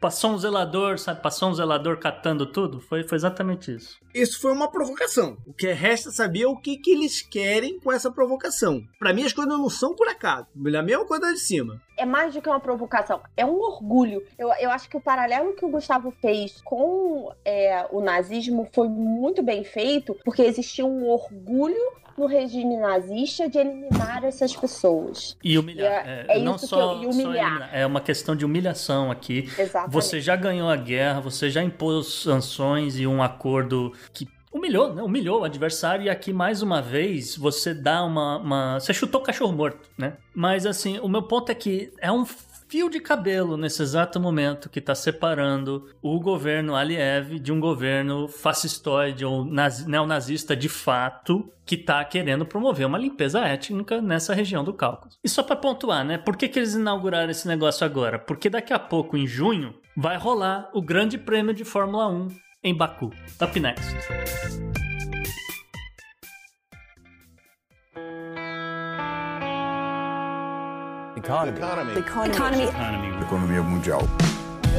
Passou um zelador, sabe? Passou um zelador catando tudo. Foi, foi exatamente isso. Isso foi uma provocação. O que resta saber é o que, que eles querem com essa provocação. Pra mim, as coisas não são por acaso. A mesma coisa de cima. É mais do que uma provocação, é um orgulho. Eu, eu acho que o paralelo que o Gustavo fez com é, o nazismo foi muito bem feito, porque existia um orgulho no regime nazista de eliminar essas pessoas. E humilhar. É- É, é não isso que só, eu- e só humilhar. eliminar. É uma questão de humilhação aqui. Exatamente. Você já ganhou a guerra, você já impôs sanções e um acordo que humilhou, né? Humilhou o adversário e aqui mais uma vez você dá uma, uma- você chutou o cachorro morto, né? Mas assim, o meu ponto é que é um fio de cabelo nesse exato momento que está separando o governo Aliyev de um governo fascistoide ou nazi- neonazista de fato que está querendo promover uma limpeza étnica nessa região do Cáucaso. E só para pontuar, né? Por que, que eles inauguraram esse negócio agora? Porque daqui a pouco, em junho, vai rolar o Grande Prêmio de Fórmula 1 em Baku. Up next. Economy. Economy. Economy. Economia mundial.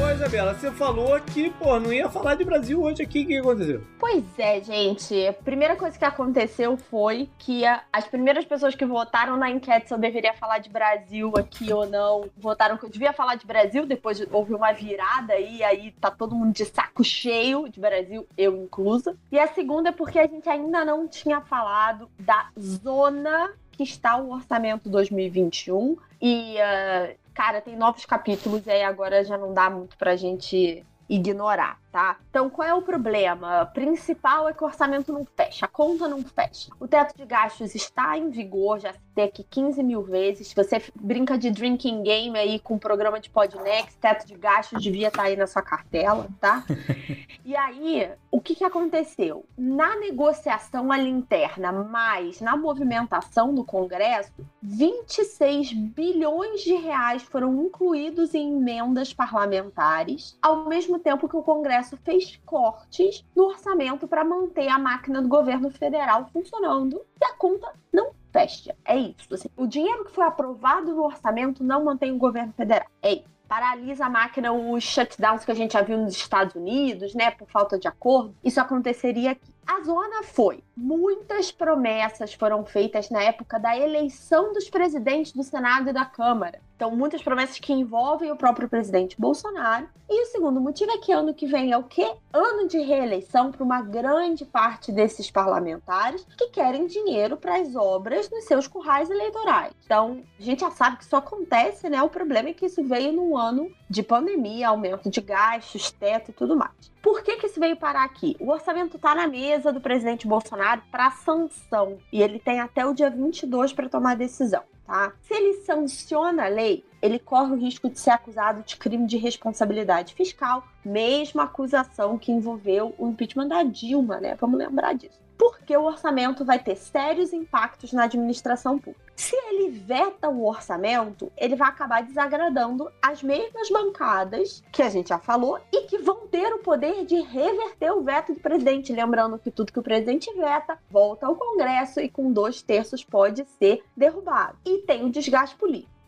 Ô, Isabela, você falou que, pô, não ia falar de Brasil hoje aqui. O que aconteceu? Pois é, gente. A primeira coisa que aconteceu foi que a- as primeiras pessoas que votaram na enquete se eu deveria falar de Brasil aqui ou não, votaram que eu devia falar de Brasil, depois houve uma virada aí, aí tá todo mundo de saco cheio de Brasil, eu inclusa. E a segunda é porque a gente ainda não tinha falado da zona que está o orçamento 2021 e ah, cara, tem novos capítulos e aí agora já não dá muito pra gente ignorar, tá? Então, qual é o problema? O principal é que o orçamento não fecha, a conta não fecha. O teto de gastos está em vigor, já citei aqui 15 mil vezes. Você brinca de drinking game aí com o programa de Podnext, teto de gastos devia estar aí na sua cartela, tá? E aí, o que, que aconteceu? Na negociação ali interna, mais na movimentação do Congresso, 26 bilhões de reais foram incluídos em emendas parlamentares, ao mesmo tempo que o Congresso fez cortes no orçamento para manter a máquina do governo federal funcionando e a conta não fecha. É isso. assim. o dinheiro que foi aprovado no orçamento não mantém o governo federal. É isso paralisa a máquina os shutdowns que a gente já viu nos Estados Unidos, né, por falta de acordo. Isso aconteceria aqui. A zona foi. Muitas promessas foram feitas na época da eleição dos presidentes do Senado e da Câmara. Então, muitas promessas que envolvem o próprio presidente Bolsonaro. E o segundo motivo é que ano que vem é o quê? Ano de reeleição para uma grande parte desses parlamentares que querem dinheiro para as obras nos seus currais eleitorais. Então, a gente já sabe que isso acontece, né? O problema é que isso veio num ano de pandemia, aumento de gastos, teto e tudo mais. Por que, que isso veio parar aqui? O orçamento está na mesa do presidente Bolsonaro para sanção e ele tem até o dia 22 para tomar a decisão. Tá? Se ele sanciona a lei, ele corre o risco de ser acusado de crime de responsabilidade fiscal, mesma acusação que envolveu o impeachment da Dilma, né? Vamos lembrar disso. Porque o orçamento vai ter sérios impactos na administração pública. Se ele veta o orçamento, ele vai acabar desagradando as mesmas bancadas que a gente já falou e que vão ter o poder de reverter o veto do presidente. Lembrando que tudo que o presidente veta volta ao Congresso e com dois terços pode ser derrubado. E tem o desgaste político.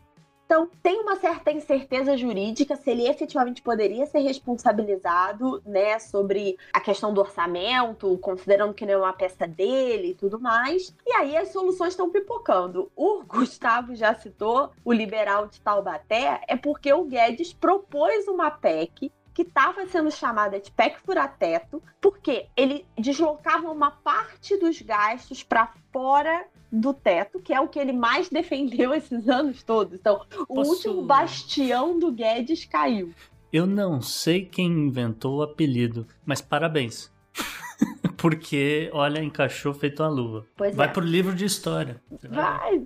Então, tem uma certa incerteza jurídica se ele efetivamente poderia ser responsabilizado, né, sobre a questão do orçamento, considerando que não é uma peça dele e tudo mais. E aí as soluções estão pipocando. O Gustavo já citou o liberal de Taubaté, é porque o Guedes propôs uma PEC que estava sendo chamada de PEC fura-teto, porque ele deslocava uma parte dos gastos para fora do teto, que é o que ele mais defendeu esses anos todos. Então, o Posso- último bastião do Guedes caiu. Eu não sei quem inventou o apelido, mas parabéns. Porque, olha, encaixou feito uma luva. Pois Vai é. pro livro de história. Vai.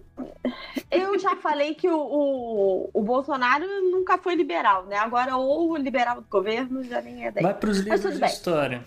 Eu já falei que o, o, o Bolsonaro nunca foi liberal, né? Agora, ou o liberal do governo já nem é daí. Vai pros livros de história.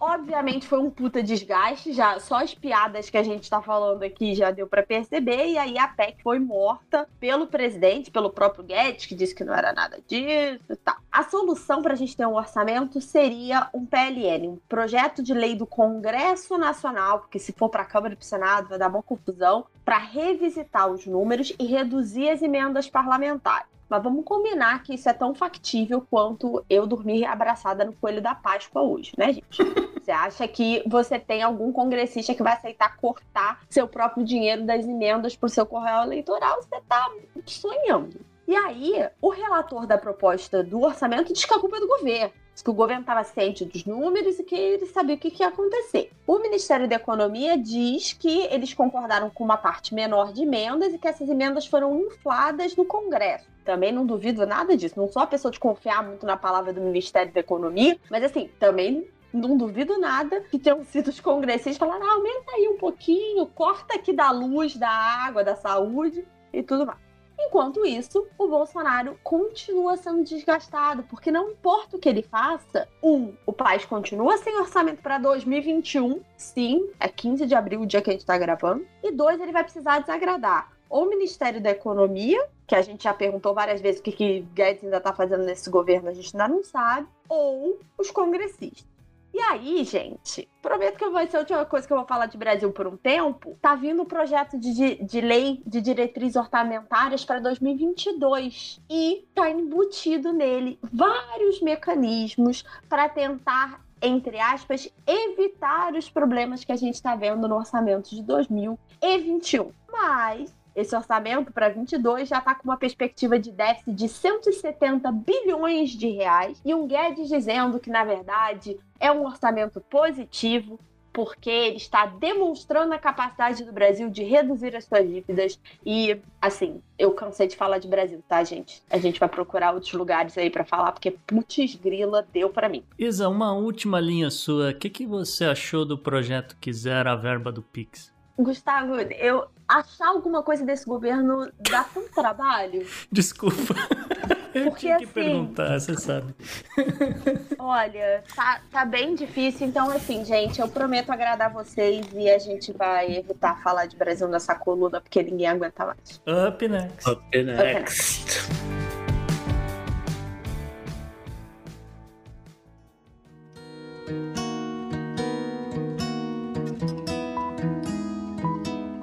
Obviamente foi um puta desgaste, já só as piadas que a gente tá falando aqui já deu pra perceber, e aí a PEC foi morta pelo presidente, pelo próprio Guedes, que disse que não era nada disso e tal. A solução pra gente ter um orçamento seria um PLN, um projeto de lei do Congresso Nacional, porque se for pra Câmara e pro Senado vai dar uma confusão, pra revisitar os números e reduzir as emendas parlamentares. Mas vamos combinar que isso é tão factível quanto eu dormir abraçada no coelho da Páscoa hoje, né, gente? Você acha que você tem algum congressista que vai aceitar cortar seu próprio dinheiro das emendas pro seu correio eleitoral? Você tá sonhando. E aí, o relator da proposta do orçamento diz que a culpa é do governo. Que o governo estava ciente dos números e que ele sabia o que, que ia acontecer. O Ministério da Economia diz que eles concordaram com uma parte menor de emendas e que essas emendas foram infladas no Congresso. Também não duvido nada disso. Não sou a pessoa de confiar muito na palavra do Ministério da Economia, mas assim, também não duvido nada que tenham sido os congressistas falando, ah, aumenta aí um pouquinho, corta aqui da luz, da água, da saúde e tudo mais. Enquanto isso, o Bolsonaro continua sendo desgastado, porque não importa o que ele faça, um, o país continua sem orçamento para 2021, sim, é 15 de abril o dia que a gente está gravando, e dois, ele vai precisar desagradar ou o Ministério da Economia, que a gente já perguntou várias vezes o que, que Guedes ainda está fazendo nesse governo, a gente ainda não sabe, ou os congressistas. E aí, gente, prometo que vai ser a última coisa que eu vou falar de Brasil por um tempo. Tá vindo um projeto de, de, lei de diretrizes orçamentárias para 2022 e tá embutido nele vários mecanismos para tentar entre aspas, evitar os problemas que a gente está vendo no orçamento de 2021. Mas esse orçamento para 22 já está com uma perspectiva de déficit de 170 bilhões de reais e um Guedes dizendo que na verdade é um orçamento positivo porque ele está demonstrando a capacidade do Brasil de reduzir as suas dívidas. E, assim, eu cansei de falar de Brasil, tá, gente? A gente vai procurar outros lugares aí para falar, porque putz grila deu para mim. Isa, uma última linha sua. O que, que você achou do projeto Quiser a Verba do Pix? Gustavo, eu achar alguma coisa desse governo dá tanto trabalho. Desculpa. Eu Porque, tinha que assim, perguntar, você sabe. Olha, tá, tá bem difícil, então assim, gente, eu prometo agradar vocês e a gente vai evitar falar de Brasil nessa coluna, porque ninguém aguenta mais. Up next. Up next.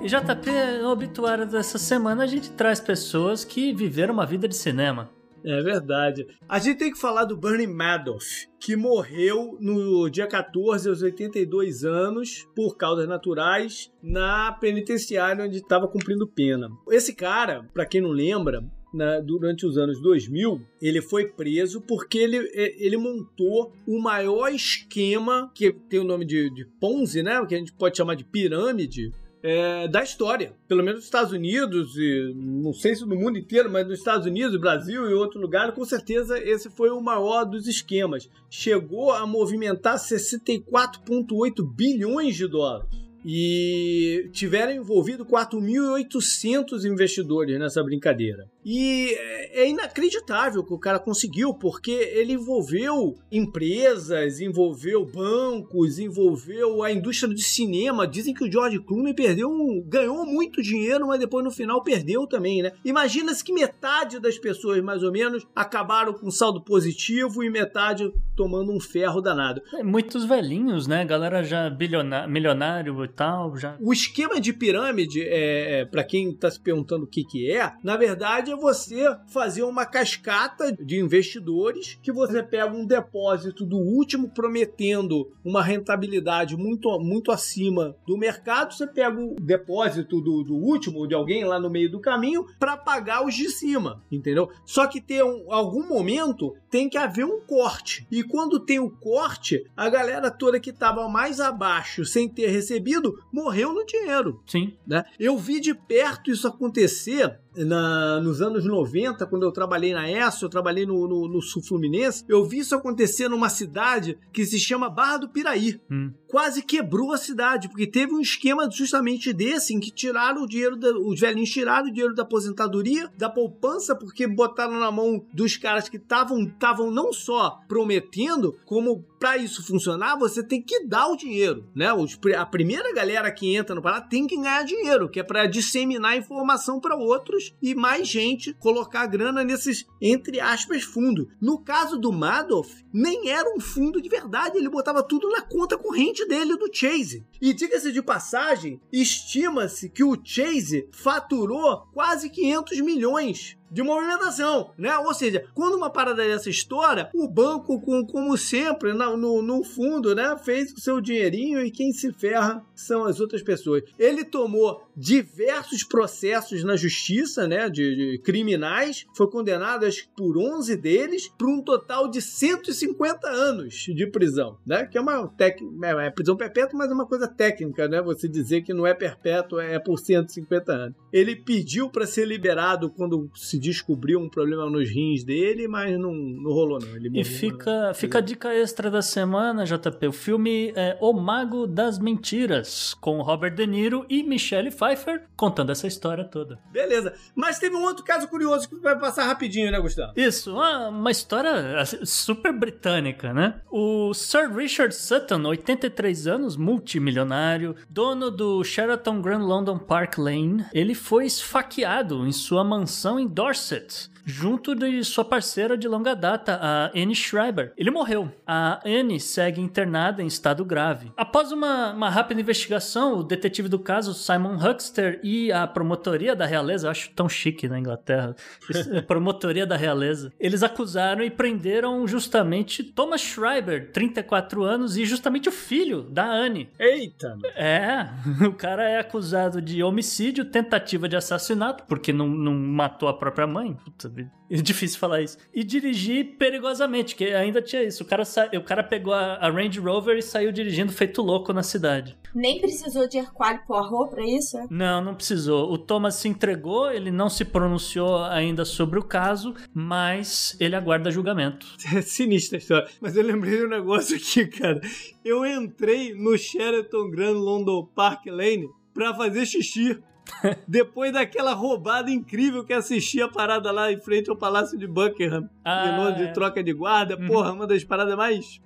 E JP, no obituário dessa semana, a gente traz pessoas que viveram uma vida de cinema. É verdade. A gente tem que falar do Bernie Madoff, que morreu no dia 14, aos 82 anos, por causas naturais, na penitenciária onde estava cumprindo pena. Esse cara, para quem não lembra, na- durante os anos 2000, ele foi preso porque ele, é, ele montou o maior esquema, que tem o nome de, de Ponzi, né? Que a gente pode chamar de pirâmide, é, da história. Pelo menos nos Estados Unidos, e não sei se no mundo inteiro, mas nos Estados Unidos, Brasil e outro lugar, com certeza esse foi o maior dos esquemas. Chegou a movimentar 64,8 bilhões de dólares. E tiveram envolvido 4.800 investidores nessa brincadeira. E é inacreditável que o cara conseguiu, porque ele envolveu empresas, envolveu bancos, envolveu a indústria de cinema. Dizem que o George Clooney perdeu, ganhou muito dinheiro, mas depois no final perdeu também, né? Imagina-se que metade das pessoas, mais ou menos, acabaram com saldo positivo e metade tomando um ferro danado. É, Muitos velhinhos, né? Galera já bilionário, milionário e tal, já. O esquema de pirâmide, é, é, para quem está se perguntando o que, que é, na verdade é você fazer uma cascata de investidores que você pega um depósito do último prometendo uma rentabilidade muito, muito acima do mercado, você pega o depósito do, do último, de alguém lá no meio do caminho, para pagar os de cima, entendeu? Só que tem um, algum momento tem que haver um corte. E quando tem o corte, a galera toda que estava mais abaixo, sem ter recebido, morreu no dinheiro. Sim. Né? Eu vi de perto isso acontecer na- nos anos 90, quando eu trabalhei na ESO, eu trabalhei no, no, no Sul Fluminense. Eu vi isso acontecer numa cidade que se chama Barra do Piraí. Hum. Quase quebrou a cidade, porque teve um esquema justamente desse, em que tiraram o dinheiro, da- os velhinhos tiraram o dinheiro da aposentadoria, da poupança, porque botaram na mão dos caras que estavam não só prometendo, como para isso funcionar, você tem que dar o dinheiro, né? Os, a primeira galera que entra no parada tem que ganhar dinheiro, que é para disseminar informação para outros e mais gente colocar grana nesses, entre aspas, fundos. No caso do Madoff, nem era um fundo de verdade, ele botava tudo na conta corrente dele do Chase. E diga-se de passagem, estima-se que o Chase faturou quase 500 milhões de movimentação, né? Ou seja, quando uma parada dessa estoura, o banco, com, como sempre, na- no, no fundo, né, fez o seu dinheirinho e quem se ferra são as outras pessoas. Ele tomou diversos processos na justiça, né, de, de criminais, foi condenado acho por 11 deles, por um total de 150 anos de prisão, né? Que é uma tec... é, é prisão perpétua, mas é uma coisa técnica, né? Você dizer que não é perpétuo é por 150 anos. Ele pediu para ser liberado quando se descobriu um problema nos rins dele, mas não, não rolou não. Ele E fica, fica a dica extra da semana, JP. O filme é O Mago das Mentiras, com Robert De Niro e Michelle Pfeiffer contando essa história toda. Beleza. Mas teve um outro caso curioso que vai passar rapidinho, né, Gustavo? Isso, uma, uma história assim, super britânica, né? O Sir Richard Sutton, 83 anos, multimilionário, dono do Sheraton Grand London Park Lane, ele foi esfaqueado em sua mansão em Dorset. corsets junto de sua parceira de longa data, a Anne Schreiber. Ele morreu. A Anne segue internada em estado grave. Após uma, uma rápida investigação, o detetive do caso, Simon Huckster, e a promotoria da realeza, eu acho tão chique na Inglaterra, promotoria da realeza, eles acusaram e prenderam justamente Thomas Schreiber, 34 anos, e justamente o filho da Anne. Eita! É, o cara é acusado de homicídio, tentativa de assassinato, porque não, não matou a própria mãe. Puta, é difícil falar isso. E dirigir perigosamente, que ainda tinha isso. O cara, sa... o cara pegou a, a Range Rover e saiu dirigindo feito louco na cidade. Nem precisou de Hercule Poirot pra isso? é? Não, não precisou. O Thomas se entregou, ele não se pronunciou ainda sobre o caso, mas ele aguarda julgamento. É sinistra a história. Mas eu lembrei de um negócio aqui, cara. Eu entrei no Sheraton Grand London Park Lane pra fazer xixi. Depois daquela roubada incrível que assisti a parada lá em frente ao Palácio de Buckingham, Ah, em Londres, é. de troca de guarda. Porra, uma das paradas mais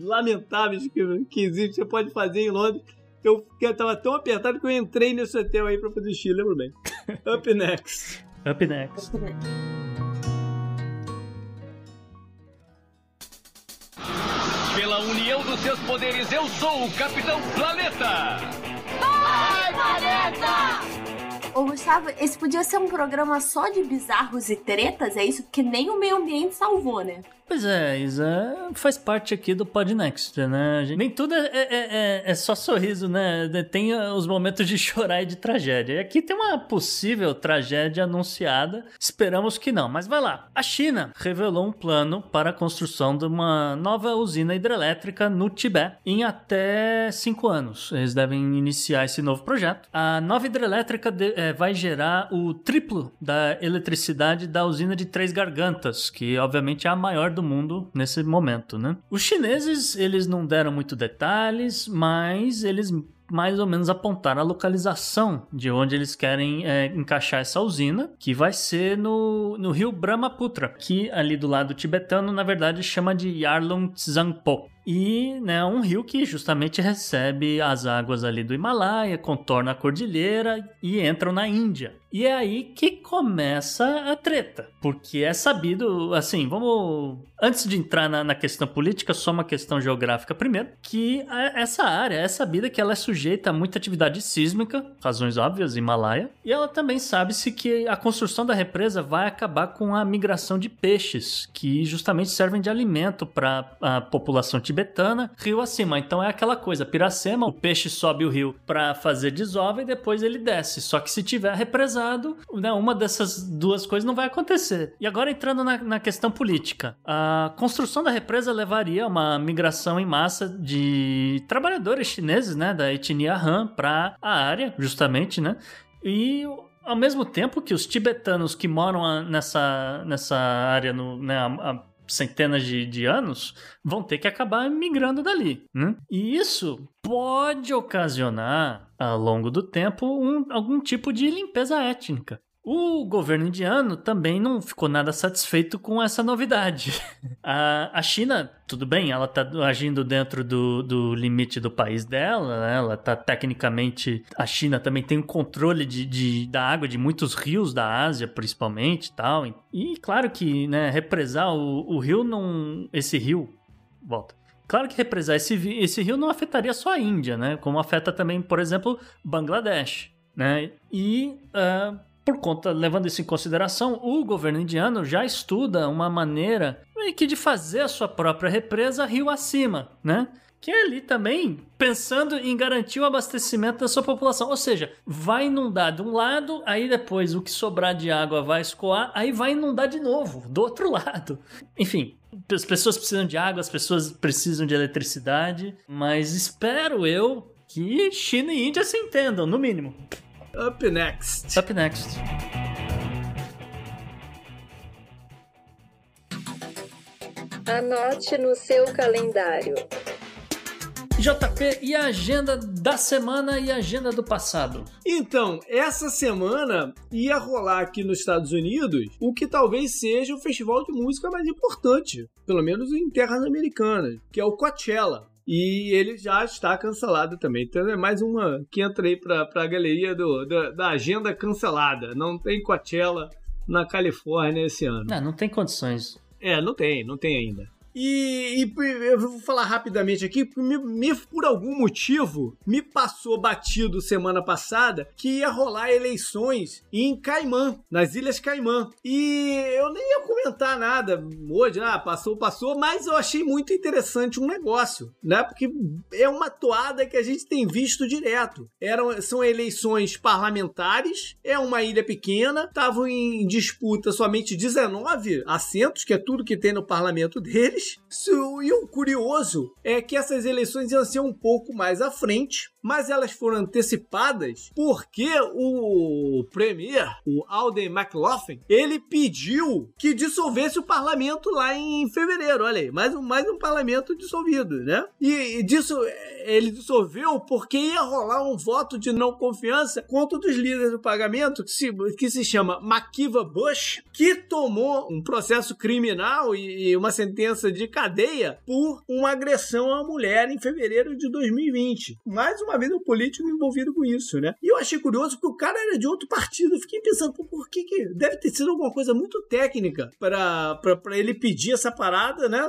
lamentáveis que, que existe, você pode fazer em Londres. Eu, eu tava tão apertado que eu entrei nesse hotel aí pra fazer xixi, lembro bem. Up next. Up next. Pela união dos seus poderes, eu sou o Capitão Planeta! Ô, Gustavo, esse podia ser um programa só de bizarros e tretas, é isso? Porque nem o meio ambiente salvou, né? Pois é, Isa, faz parte aqui do Podnext, né? Gente- Nem tudo é, é- é- é só sorriso, né? Tem os momentos de chorar e de tragédia. E aqui tem uma possível tragédia anunciada. Esperamos que não, mas vai lá. A China revelou um plano para a construção de uma nova usina hidrelétrica no Tibete em até cinco anos. Eles devem iniciar esse novo projeto. A nova hidrelétrica de- eh, vai gerar o triplo da eletricidade da usina de Três Gargantas, que obviamente é a maior do mundo nesse momento, né? Os chineses, eles não deram muito detalhes, mas eles mais ou menos apontaram a localização de onde eles querem eh, encaixar essa usina, que vai ser no, no rio Brahmaputra, que ali do lado tibetano, na verdade, chama de Yarlung Tsangpo. E né, um rio que justamente recebe as águas ali do Himalaia, contorna a cordilheira e entram na Índia. E é aí que começa a treta. Porque é sabido, assim, vamos. Antes de entrar na, na questão política, só uma questão geográfica primeiro. Que a- essa área é sabida que ela é sujeita a muita atividade sísmica, razões óbvias, Himalaia. E ela também sabe-se que a construção da represa vai acabar com a migração de peixes, que justamente servem de alimento para a população tibetana, rio acima. Então é aquela coisa, Piracema, o peixe sobe o rio para fazer desova e depois ele desce. Só que se tiver represado, né, uma dessas duas coisas não vai acontecer. E agora entrando na, na questão política, a construção da represa levaria a uma migração em massa de trabalhadores chineses, né, da etnia Han para a área, justamente, né? E ao mesmo tempo que os tibetanos que moram a- nessa, nessa área no, né, há, há centenas de, de anos vão ter que acabar migrando dali. Né? E isso pode ocasionar, ao longo do tempo, um- algum tipo de limpeza étnica. O governo indiano também não ficou nada satisfeito com essa novidade. A, a China, tudo bem, ela está agindo dentro do, do limite do país dela, né? ela está tecnicamente. A China também tem um controle de, de- da água de muitos rios da Ásia, principalmente tal. E claro que né, represar o, o rio não. Esse rio. Volta. Claro que represar esse, esse rio não afetaria só a Índia, né? Como afeta também, por exemplo, Bangladesh, né? E ah, por conta, levando isso em consideração, o governo indiano já estuda uma maneira que de fazer a sua própria represa rio acima, né? Que é ali também pensando em garantir o abastecimento da sua população. Ou seja, vai inundar de um lado, aí depois o que sobrar de água vai escoar, aí vai inundar de novo, do outro lado. Enfim, as pessoas precisam de água, as pessoas precisam de eletricidade, mas espero eu que China e Índia se entendam, no mínimo. Up next. Up next. Anote no seu calendário. JP, e a agenda da semana e a agenda do passado? Então, essa semana ia rolar aqui nos Estados Unidos o que talvez seja o festival de música mais importante, pelo menos em terras americanas, que é o Coachella. E ele já está cancelado também. Então é mais uma que entra aí pra, pra galeria do, da, da agenda cancelada. Não tem Coachella na Califórnia esse ano. Não, não tem condições. É, não tem, não tem ainda. E, e eu vou falar rapidamente aqui, me, me, por algum motivo me passou batido semana passada que ia rolar eleições em Caimã, nas Ilhas Caimã. E eu nem ia comentar nada hoje, ah, passou, passou, mas eu achei muito interessante um negócio, né? Porque é uma toada que a gente tem visto direto. Eram, são eleições parlamentares, é uma ilha pequena, estavam em disputa somente 19 assentos, que é tudo que tem no parlamento deles. E o curioso é que essas eleições iam ser um pouco mais à frente, mas elas foram antecipadas porque o premier, o Alden McLaughlin, ele pediu que dissolvesse o parlamento lá em fevereiro. Olha aí, mais um, mais um parlamento dissolvido, né? E, e disso ele dissolveu porque ia rolar um voto de não confiança contra um dos líderes do pagamento que se, que se chama Makiva Bush, que tomou um processo criminal e, e uma sentença de cadeia por uma agressão uma mulher em fevereiro de 2020. Mais uma vez um político envolvido com isso, né? E eu achei curioso porque o cara era de outro partido. Eu fiquei pensando, por que que deve ter sido alguma coisa muito técnica para ele pedir essa parada, né?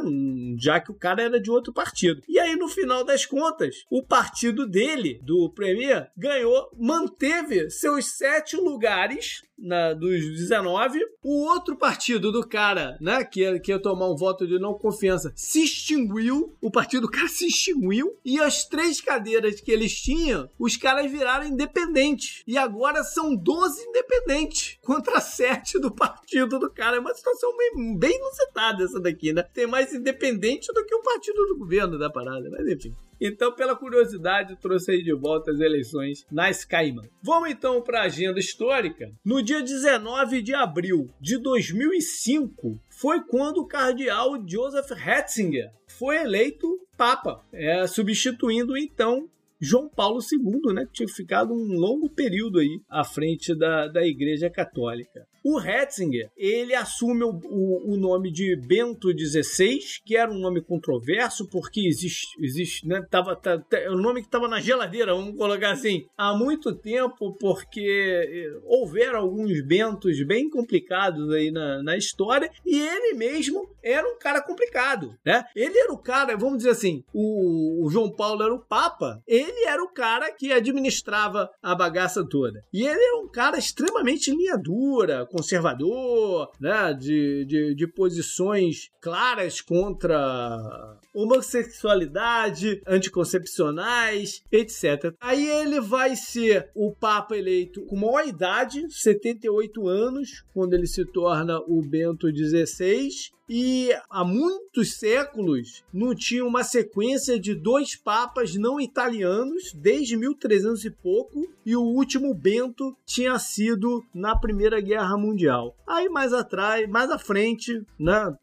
Já que o cara era de outro partido. E aí no final das contas, o partido dele, do Premier, ganhou, manteve seus sete lugares na, dos 19. O outro partido do cara, né, que ia, que ia tomar um voto de não confiança, se extinguiu. O partido do cara se extinguiu. E as três cadeiras que eles tinham, os caras viraram independentes. E agora são 12 independentes contra 7 do partido do cara. É uma situação bem, bem inusitada essa daqui, né? Tem mais independente do que o partido do governo da parada. Mas enfim. Então, pela curiosidade, trouxe aí de volta as eleições nas Cayman. Vamos então para a agenda histórica. No dia 19 de abril de 2005, foi quando o cardeal Joseph Ratzinger foi eleito papa, é, substituindo então João Paulo II, né, que tinha ficado um longo período aí à frente da, da Igreja Católica. O Ratzinger, ele assume o, o, o, nome de Bento XVI, que era um nome controverso, porque existe, existe né, tava, tá, tá, é um nome que estava na geladeira, vamos colocar assim, há muito tempo, porque eh, houveram alguns Bentos bem complicados aí na, na história, e ele mesmo era um cara complicado, né? Ele era o cara, vamos dizer assim, o, o João Paulo era o Papa, ele era o cara que administrava a bagaça toda. E ele era um cara extremamente linha dura, conservador, né, de, de, de posições claras contra homossexualidade, anticoncepcionais, etc. Aí ele vai ser o Papa eleito com maior idade, 78 anos, quando ele se torna o Bento XVI, e há muitos séculos não tinha uma sequência de dois papas não italianos desde 1300 e pouco e o último Bento tinha sido na Primeira Guerra Mundial. Aí mais atrás, mais à frente, né,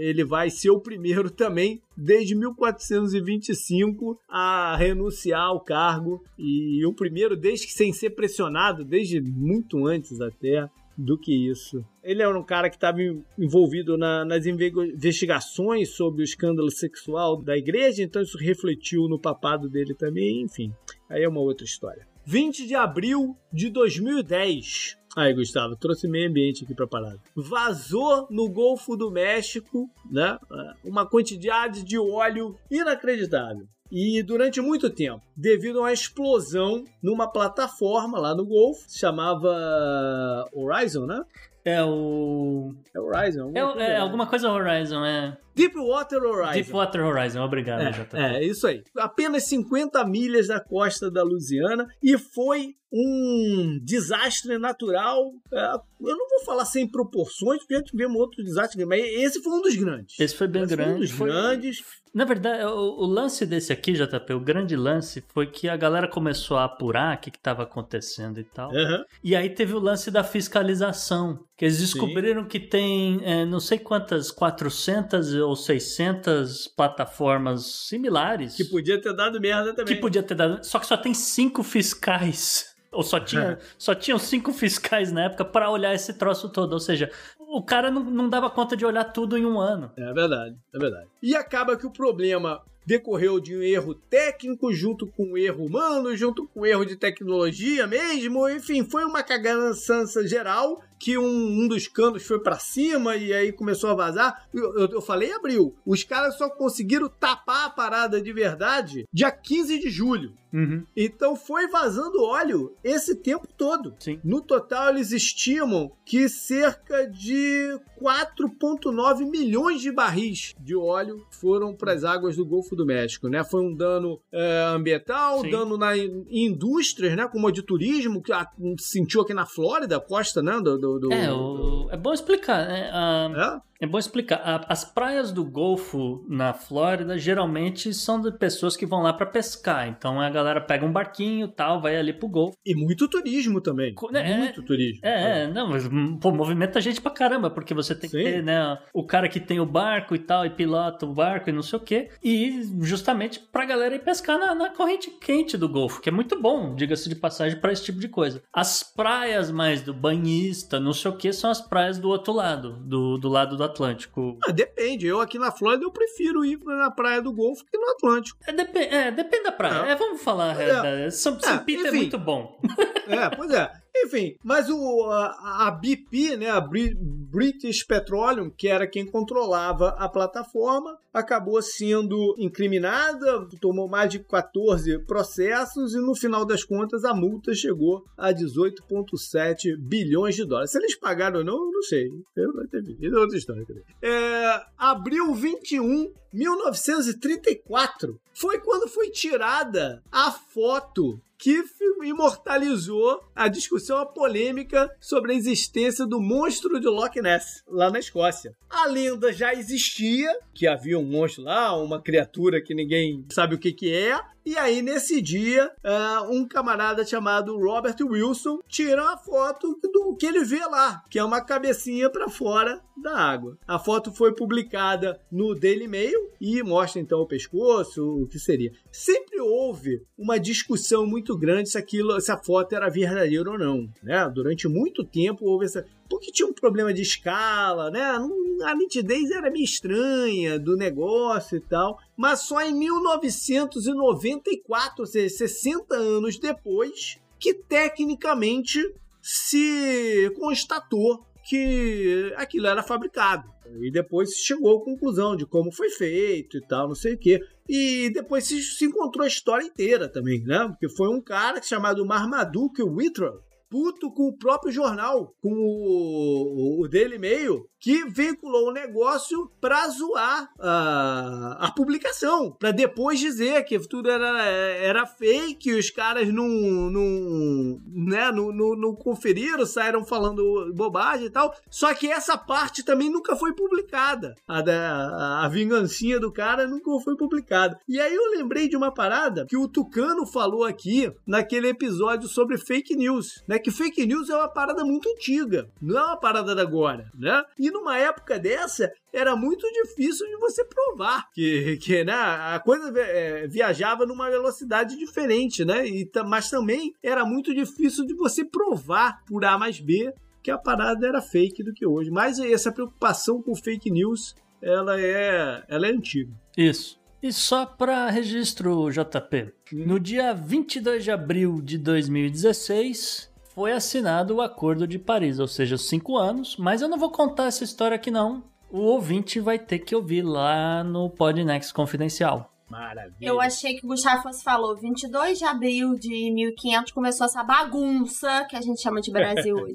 ele vai ser o primeiro também desde 1425 a renunciar ao cargo e o primeiro desde que sem ser pressionado, desde muito antes até do que isso. Ele era um cara que estava envolvido na, nas investigações sobre o escândalo sexual da igreja, então isso refletiu no papado dele também, enfim. Aí é uma outra história. 20 de abril de 2010. Aí, Gustavo, trouxe meio ambiente aqui para parada. Vazou no Golfo do México, né? Uma quantidade de óleo inacreditável. E durante muito tempo, devido a uma explosão numa plataforma lá no Golfo, chamava Horizon, né? É o. É Horizon. É, é, é, alguma coisa Horizon, é. Deepwater Horizon. Deepwater Horizon, obrigado, é, JP. É, isso aí. Apenas 50 milhas da costa da Louisiana e foi um desastre natural. É, eu não vou falar sem proporções, porque já tivemos outro desastre, mas esse foi um dos grandes. Esse foi bem esse grande. Foi um dos foi... grandes. Na verdade, o, o, lance desse aqui, JP, o grande lance foi que a galera começou a apurar o que estava acontecendo e tal. Uhum. E aí teve o lance da fiscalização, que eles descobriram Sim. que tem é, não sei quantas, 400 ou 600 plataformas similares. Que podia ter dado merda também. Que podia ter dado, só que só tem cinco fiscais ou só tinha, é. só tinham cinco fiscais na época para olhar esse troço todo. Ou seja, o cara não, não dava conta de olhar tudo em um ano. É verdade, é verdade. E acaba que o problema decorreu de um erro técnico, junto com um erro humano, junto com um erro de tecnologia mesmo. Enfim, foi uma cagança geral que um, um dos canos foi pra cima e aí começou a vazar. Eu, eu, eu falei abril. Os caras só conseguiram tapar a parada de verdade dia 15 de julho. Uhum. Então foi vazando óleo esse tempo todo. Sim. No total, eles estimam que cerca de 4,9 milhões de barris de óleo foram para as águas do Golfo do México, né? Foi um dano é, ambiental, Sim. dano na in- indústrias, né? Como a de turismo, que a- sentiu aqui na Flórida, a costa, né? Do, do- do- É, o- é bom explicar, né? A- É? Bom explicar. A- As praias do Golfo na Flórida geralmente são de pessoas que vão lá pra pescar. Então a galera pega um barquinho tal, vai ali pro Golfo. E muito turismo também. É, muito turismo. É, é, não, mas pô, movimenta gente pra caramba, porque você tem que Sim. ter, né, o cara que tem o barco e tal, e pilota o barco e não sei o quê. E justamente pra galera ir pescar na, na corrente quente do Golfo, que é muito bom, diga-se de passagem, pra esse tipo de coisa. As praias mais do banhista, não sei o que, são as praias do outro lado, do, do lado do Atlântico. Ah, depende. Eu aqui na Flórida eu prefiro ir na praia do Golfo que no Atlântico. É, é, depende da praia. É. É, vamos falar É. São, São É, Pita é enfim. muito bom. É, pois é. Enfim, mas o, a, a BP, né, a Bri- British Petroleum, que era quem controlava a plataforma, acabou sendo incriminada, tomou mais de 14 processos e no final das contas a multa chegou a 18,7 bilhões de dólares. Se eles pagaram ou não, não sei. Eu não. Isso é outra história. É, abril 21, 1934, foi quando foi tirada a foto que imortalizou a discussão, a polêmica sobre a existência do monstro de Loch Ness, lá na Escócia. A lenda já existia, que havia um monstro lá, uma criatura que ninguém sabe o que, que é. E aí, nesse dia, ah, um camarada chamado Robert Wilson tira uma foto do que ele vê lá, que é uma cabecinha para fora da água. A foto foi publicada no Daily Mail e mostra então o pescoço, o que seria. Sempre houve uma discussão muito grande se aquilo, se a foto era verdadeira ou não, né? Durante muito tempo houve essa porque tinha um problema de escala, né? A nitidez era meio estranha do negócio e tal. Mas só em 1994, ou seja, 60 anos depois, que tecnicamente se constatou que aquilo era fabricado. E depois se chegou à conclusão de como foi feito e tal, não sei o quê. E depois se, encontrou a história inteira também, né? Porque foi um cara chamado Marmaduke Whittle, puto com o próprio jornal, com o, o Daily Mail, que veiculou o negócio pra zoar a, a publicação, pra depois dizer que tudo era, era fake, os caras não, não, né, não, não, não conferiram, saíram falando bobagem e tal. Só que essa parte também nunca foi publicada. A, a, a vingancinha do cara nunca foi publicada. E aí eu lembrei de uma parada que o Tucano falou aqui naquele episódio sobre fake news, né? Que fake news é uma parada muito antiga, não é uma parada da agora, né? E numa época dessa, era muito difícil de você provar que, que né, a coisa é, viajava numa velocidade diferente, né? E, mas também era muito difícil de você provar por A mais B que a parada era fake do que hoje. Mas essa preocupação com fake news, ela é, ela é antiga. Isso. E só para registro, JP, no dia 22 de abril de 2016 foi assinado o Acordo de Paris, ou seja, cinco anos, mas eu não vou contar essa história aqui não. O ouvinte vai ter que ouvir lá no Podnext Confidencial. Maravilha. Eu achei que o Gustavo fosse falou 22 de abril de 1500 começou essa bagunça que a gente chama de Brasil hoje.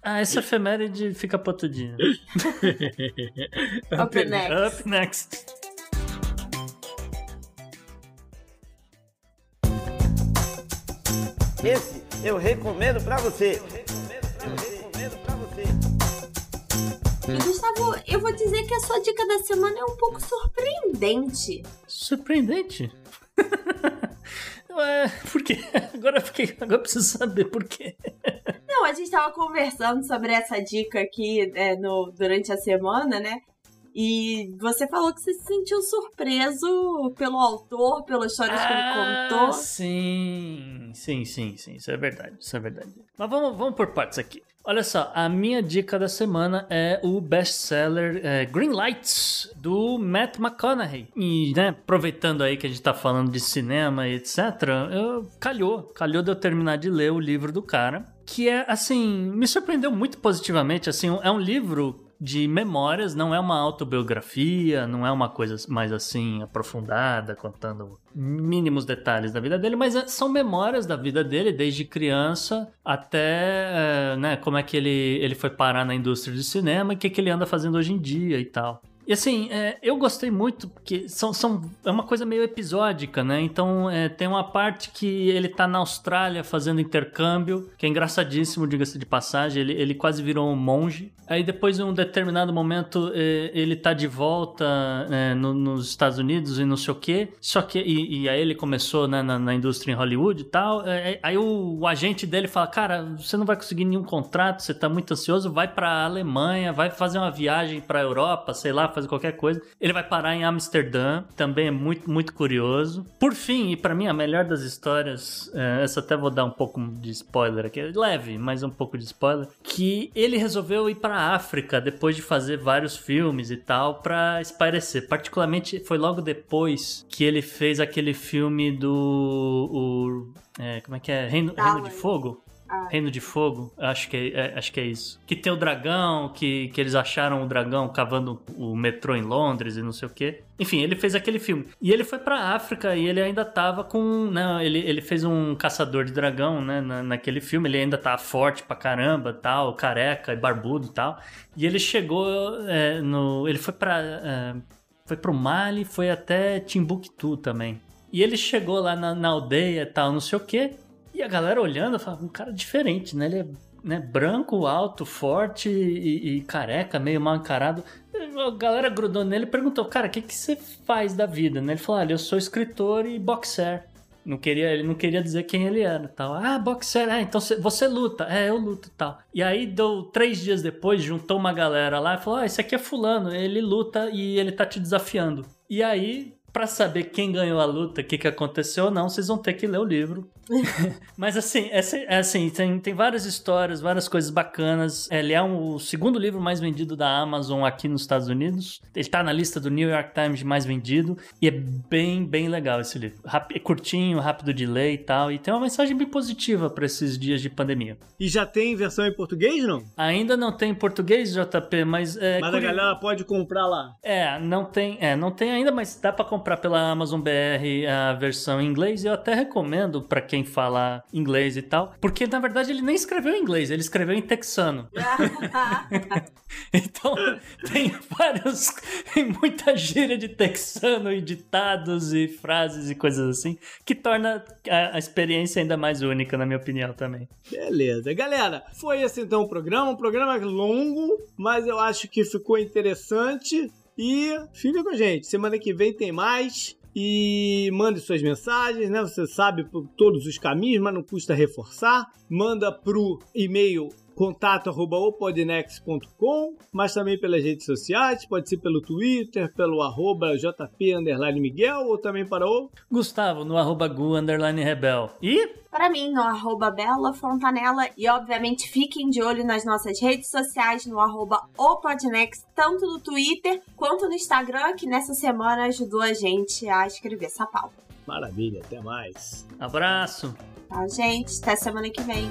Ah, essa efeméride fica pra outro dia. Up next. Up next. Esse eu recomendo pra você. Eu recomendo pra você. E Gustavo, eu vou dizer que a sua dica da semana é um pouco surpreendente. Surpreendente? Ué, por quê? Agora, eu fiquei, agora preciso saber por quê. Não, a gente tava conversando sobre essa dica aqui é, no, durante a semana, né? E você falou que você se sentiu surpreso pelo autor, pelas histórias que ele Ah, contou. sim, sim, sim, sim, isso é verdade, isso é verdade. Mas vamos, vamos por partes aqui. Olha só, a minha dica da semana é o best-seller é, Green Lights, do Matt McConaughey. E, né, aproveitando aí que a gente tá falando de cinema e etc, eu, calhou, calhou de eu terminar de ler o livro do cara. que é, assim, me surpreendeu muito positivamente. Assim, é um livro de memórias, não é uma autobiografia, não é uma coisa mais assim aprofundada, contando mínimos detalhes da vida dele, mas é, são memórias da vida dele desde criança até é, né, como é que ele, ele foi parar na indústria de cinema e o que, que ele anda fazendo hoje em dia e tal. E assim, é, eu gostei muito porque são, são, é uma coisa meio episódica, né? Então é, tem uma parte que ele tá na Austrália fazendo intercâmbio, que é engraçadíssimo, diga-se de passagem. Ele, ele quase virou um monge. Aí depois, em um determinado momento, é, ele tá de volta é, no, nos Estados Unidos e não sei o quê. Só que, e, e aí ele começou né, na, na, indústria em Hollywood e tal. É, é, aí o, o, agente dele fala: Cara, você não vai conseguir nenhum contrato, você tá muito ansioso, vai pra Alemanha, vai fazer uma viagem pra Europa, sei lá fazer qualquer coisa. Ele vai parar em Amsterdã, também é muito, muito curioso. Por fim, e para mim a melhor das histórias, é, essa até vou dar um pouco de spoiler aqui, leve, mas um pouco de spoiler, que ele resolveu ir para África depois de fazer vários filmes e tal para espairecer. Particularmente foi logo depois que ele fez aquele filme do o, é, como é que é? Reino, Reino de Fogo? Ah. Reino de Fogo, acho que é, é, acho que é isso. Que tem o dragão, que, que eles acharam o dragão cavando o metrô em Londres e não sei o quê. Enfim, ele fez aquele filme. E ele foi pra África e ele ainda tava com. Né, ele, ele fez um caçador de dragão, né? Na, naquele filme. Ele ainda tá forte pra caramba, tal, careca e barbudo e tal. E ele chegou é, no. Ele foi pra. É, foi pro Mali, foi até Timbuktu também. E ele chegou lá na, na aldeia tal, não sei o quê. E a galera olhando, falava, um cara diferente, né? Ele é né, branco, alto, forte e, e, careca, meio mal encarado. A galera grudou nele e perguntou, cara, o que, que você faz da vida? Né? Ele falou, eu sou escritor e boxer. Não queria, ele não queria dizer quem ele era tal. Ah, boxer, ah, então você luta. É, eu luto tal. E aí, deu três dias depois, juntou uma galera lá e falou: Ah, esse aqui é fulano, ele luta e ele tá te desafiando. E aí, para saber quem ganhou a luta, o que, que aconteceu ou não, vocês vão ter que ler o livro. Mas assim, é, é, assim tem, tem várias histórias, várias coisas bacanas. Ele é um, o segundo livro mais vendido da Amazon aqui nos Estados Unidos. Ele tá na lista do New York Times de mais vendido. E é bem, bem legal esse livro. é curtinho, rápido de ler e tal. E tem uma mensagem bem positiva para esses dias de pandemia. E já tem versão em português, não? Ainda não tem em português, JP, mas. É, mas a galera pode comprar lá. É, não tem, é, não tem ainda, mas dá para comprar pela Amazon BR a versão em inglês. E eu até recomendo para quem fala inglês e tal. Porque, na verdade, ele nem escreveu em inglês, ele escreveu em texano. então, tem vários. muita gíria de texano e ditados e frases e coisas assim, que torna a, a experiência ainda mais única, na minha opinião, também. Beleza. Galera, foi esse então o programa. Um programa longo, mas eu acho que ficou interessante. E fica com a gente. Semana que vem tem mais e mande suas mensagens, né? Você sabe por todos os caminhos, mas não custa reforçar. Manda pro e-mail contato arroba opodnex.com, mas também pelas redes sociais, pode ser pelo Twitter, pelo arroba jp underline Miguel ou também para o Gustavo no arroba gu underline rebel. E para mim no arroba Bela Fontanella e obviamente fiquem de olho nas nossas redes sociais no arroba opodnex, tanto no Twitter quanto no Instagram, que nessa semana ajudou a gente a escrever essa pauta. Maravilha, até mais. Abraço. Tchau, gente. Até semana que vem.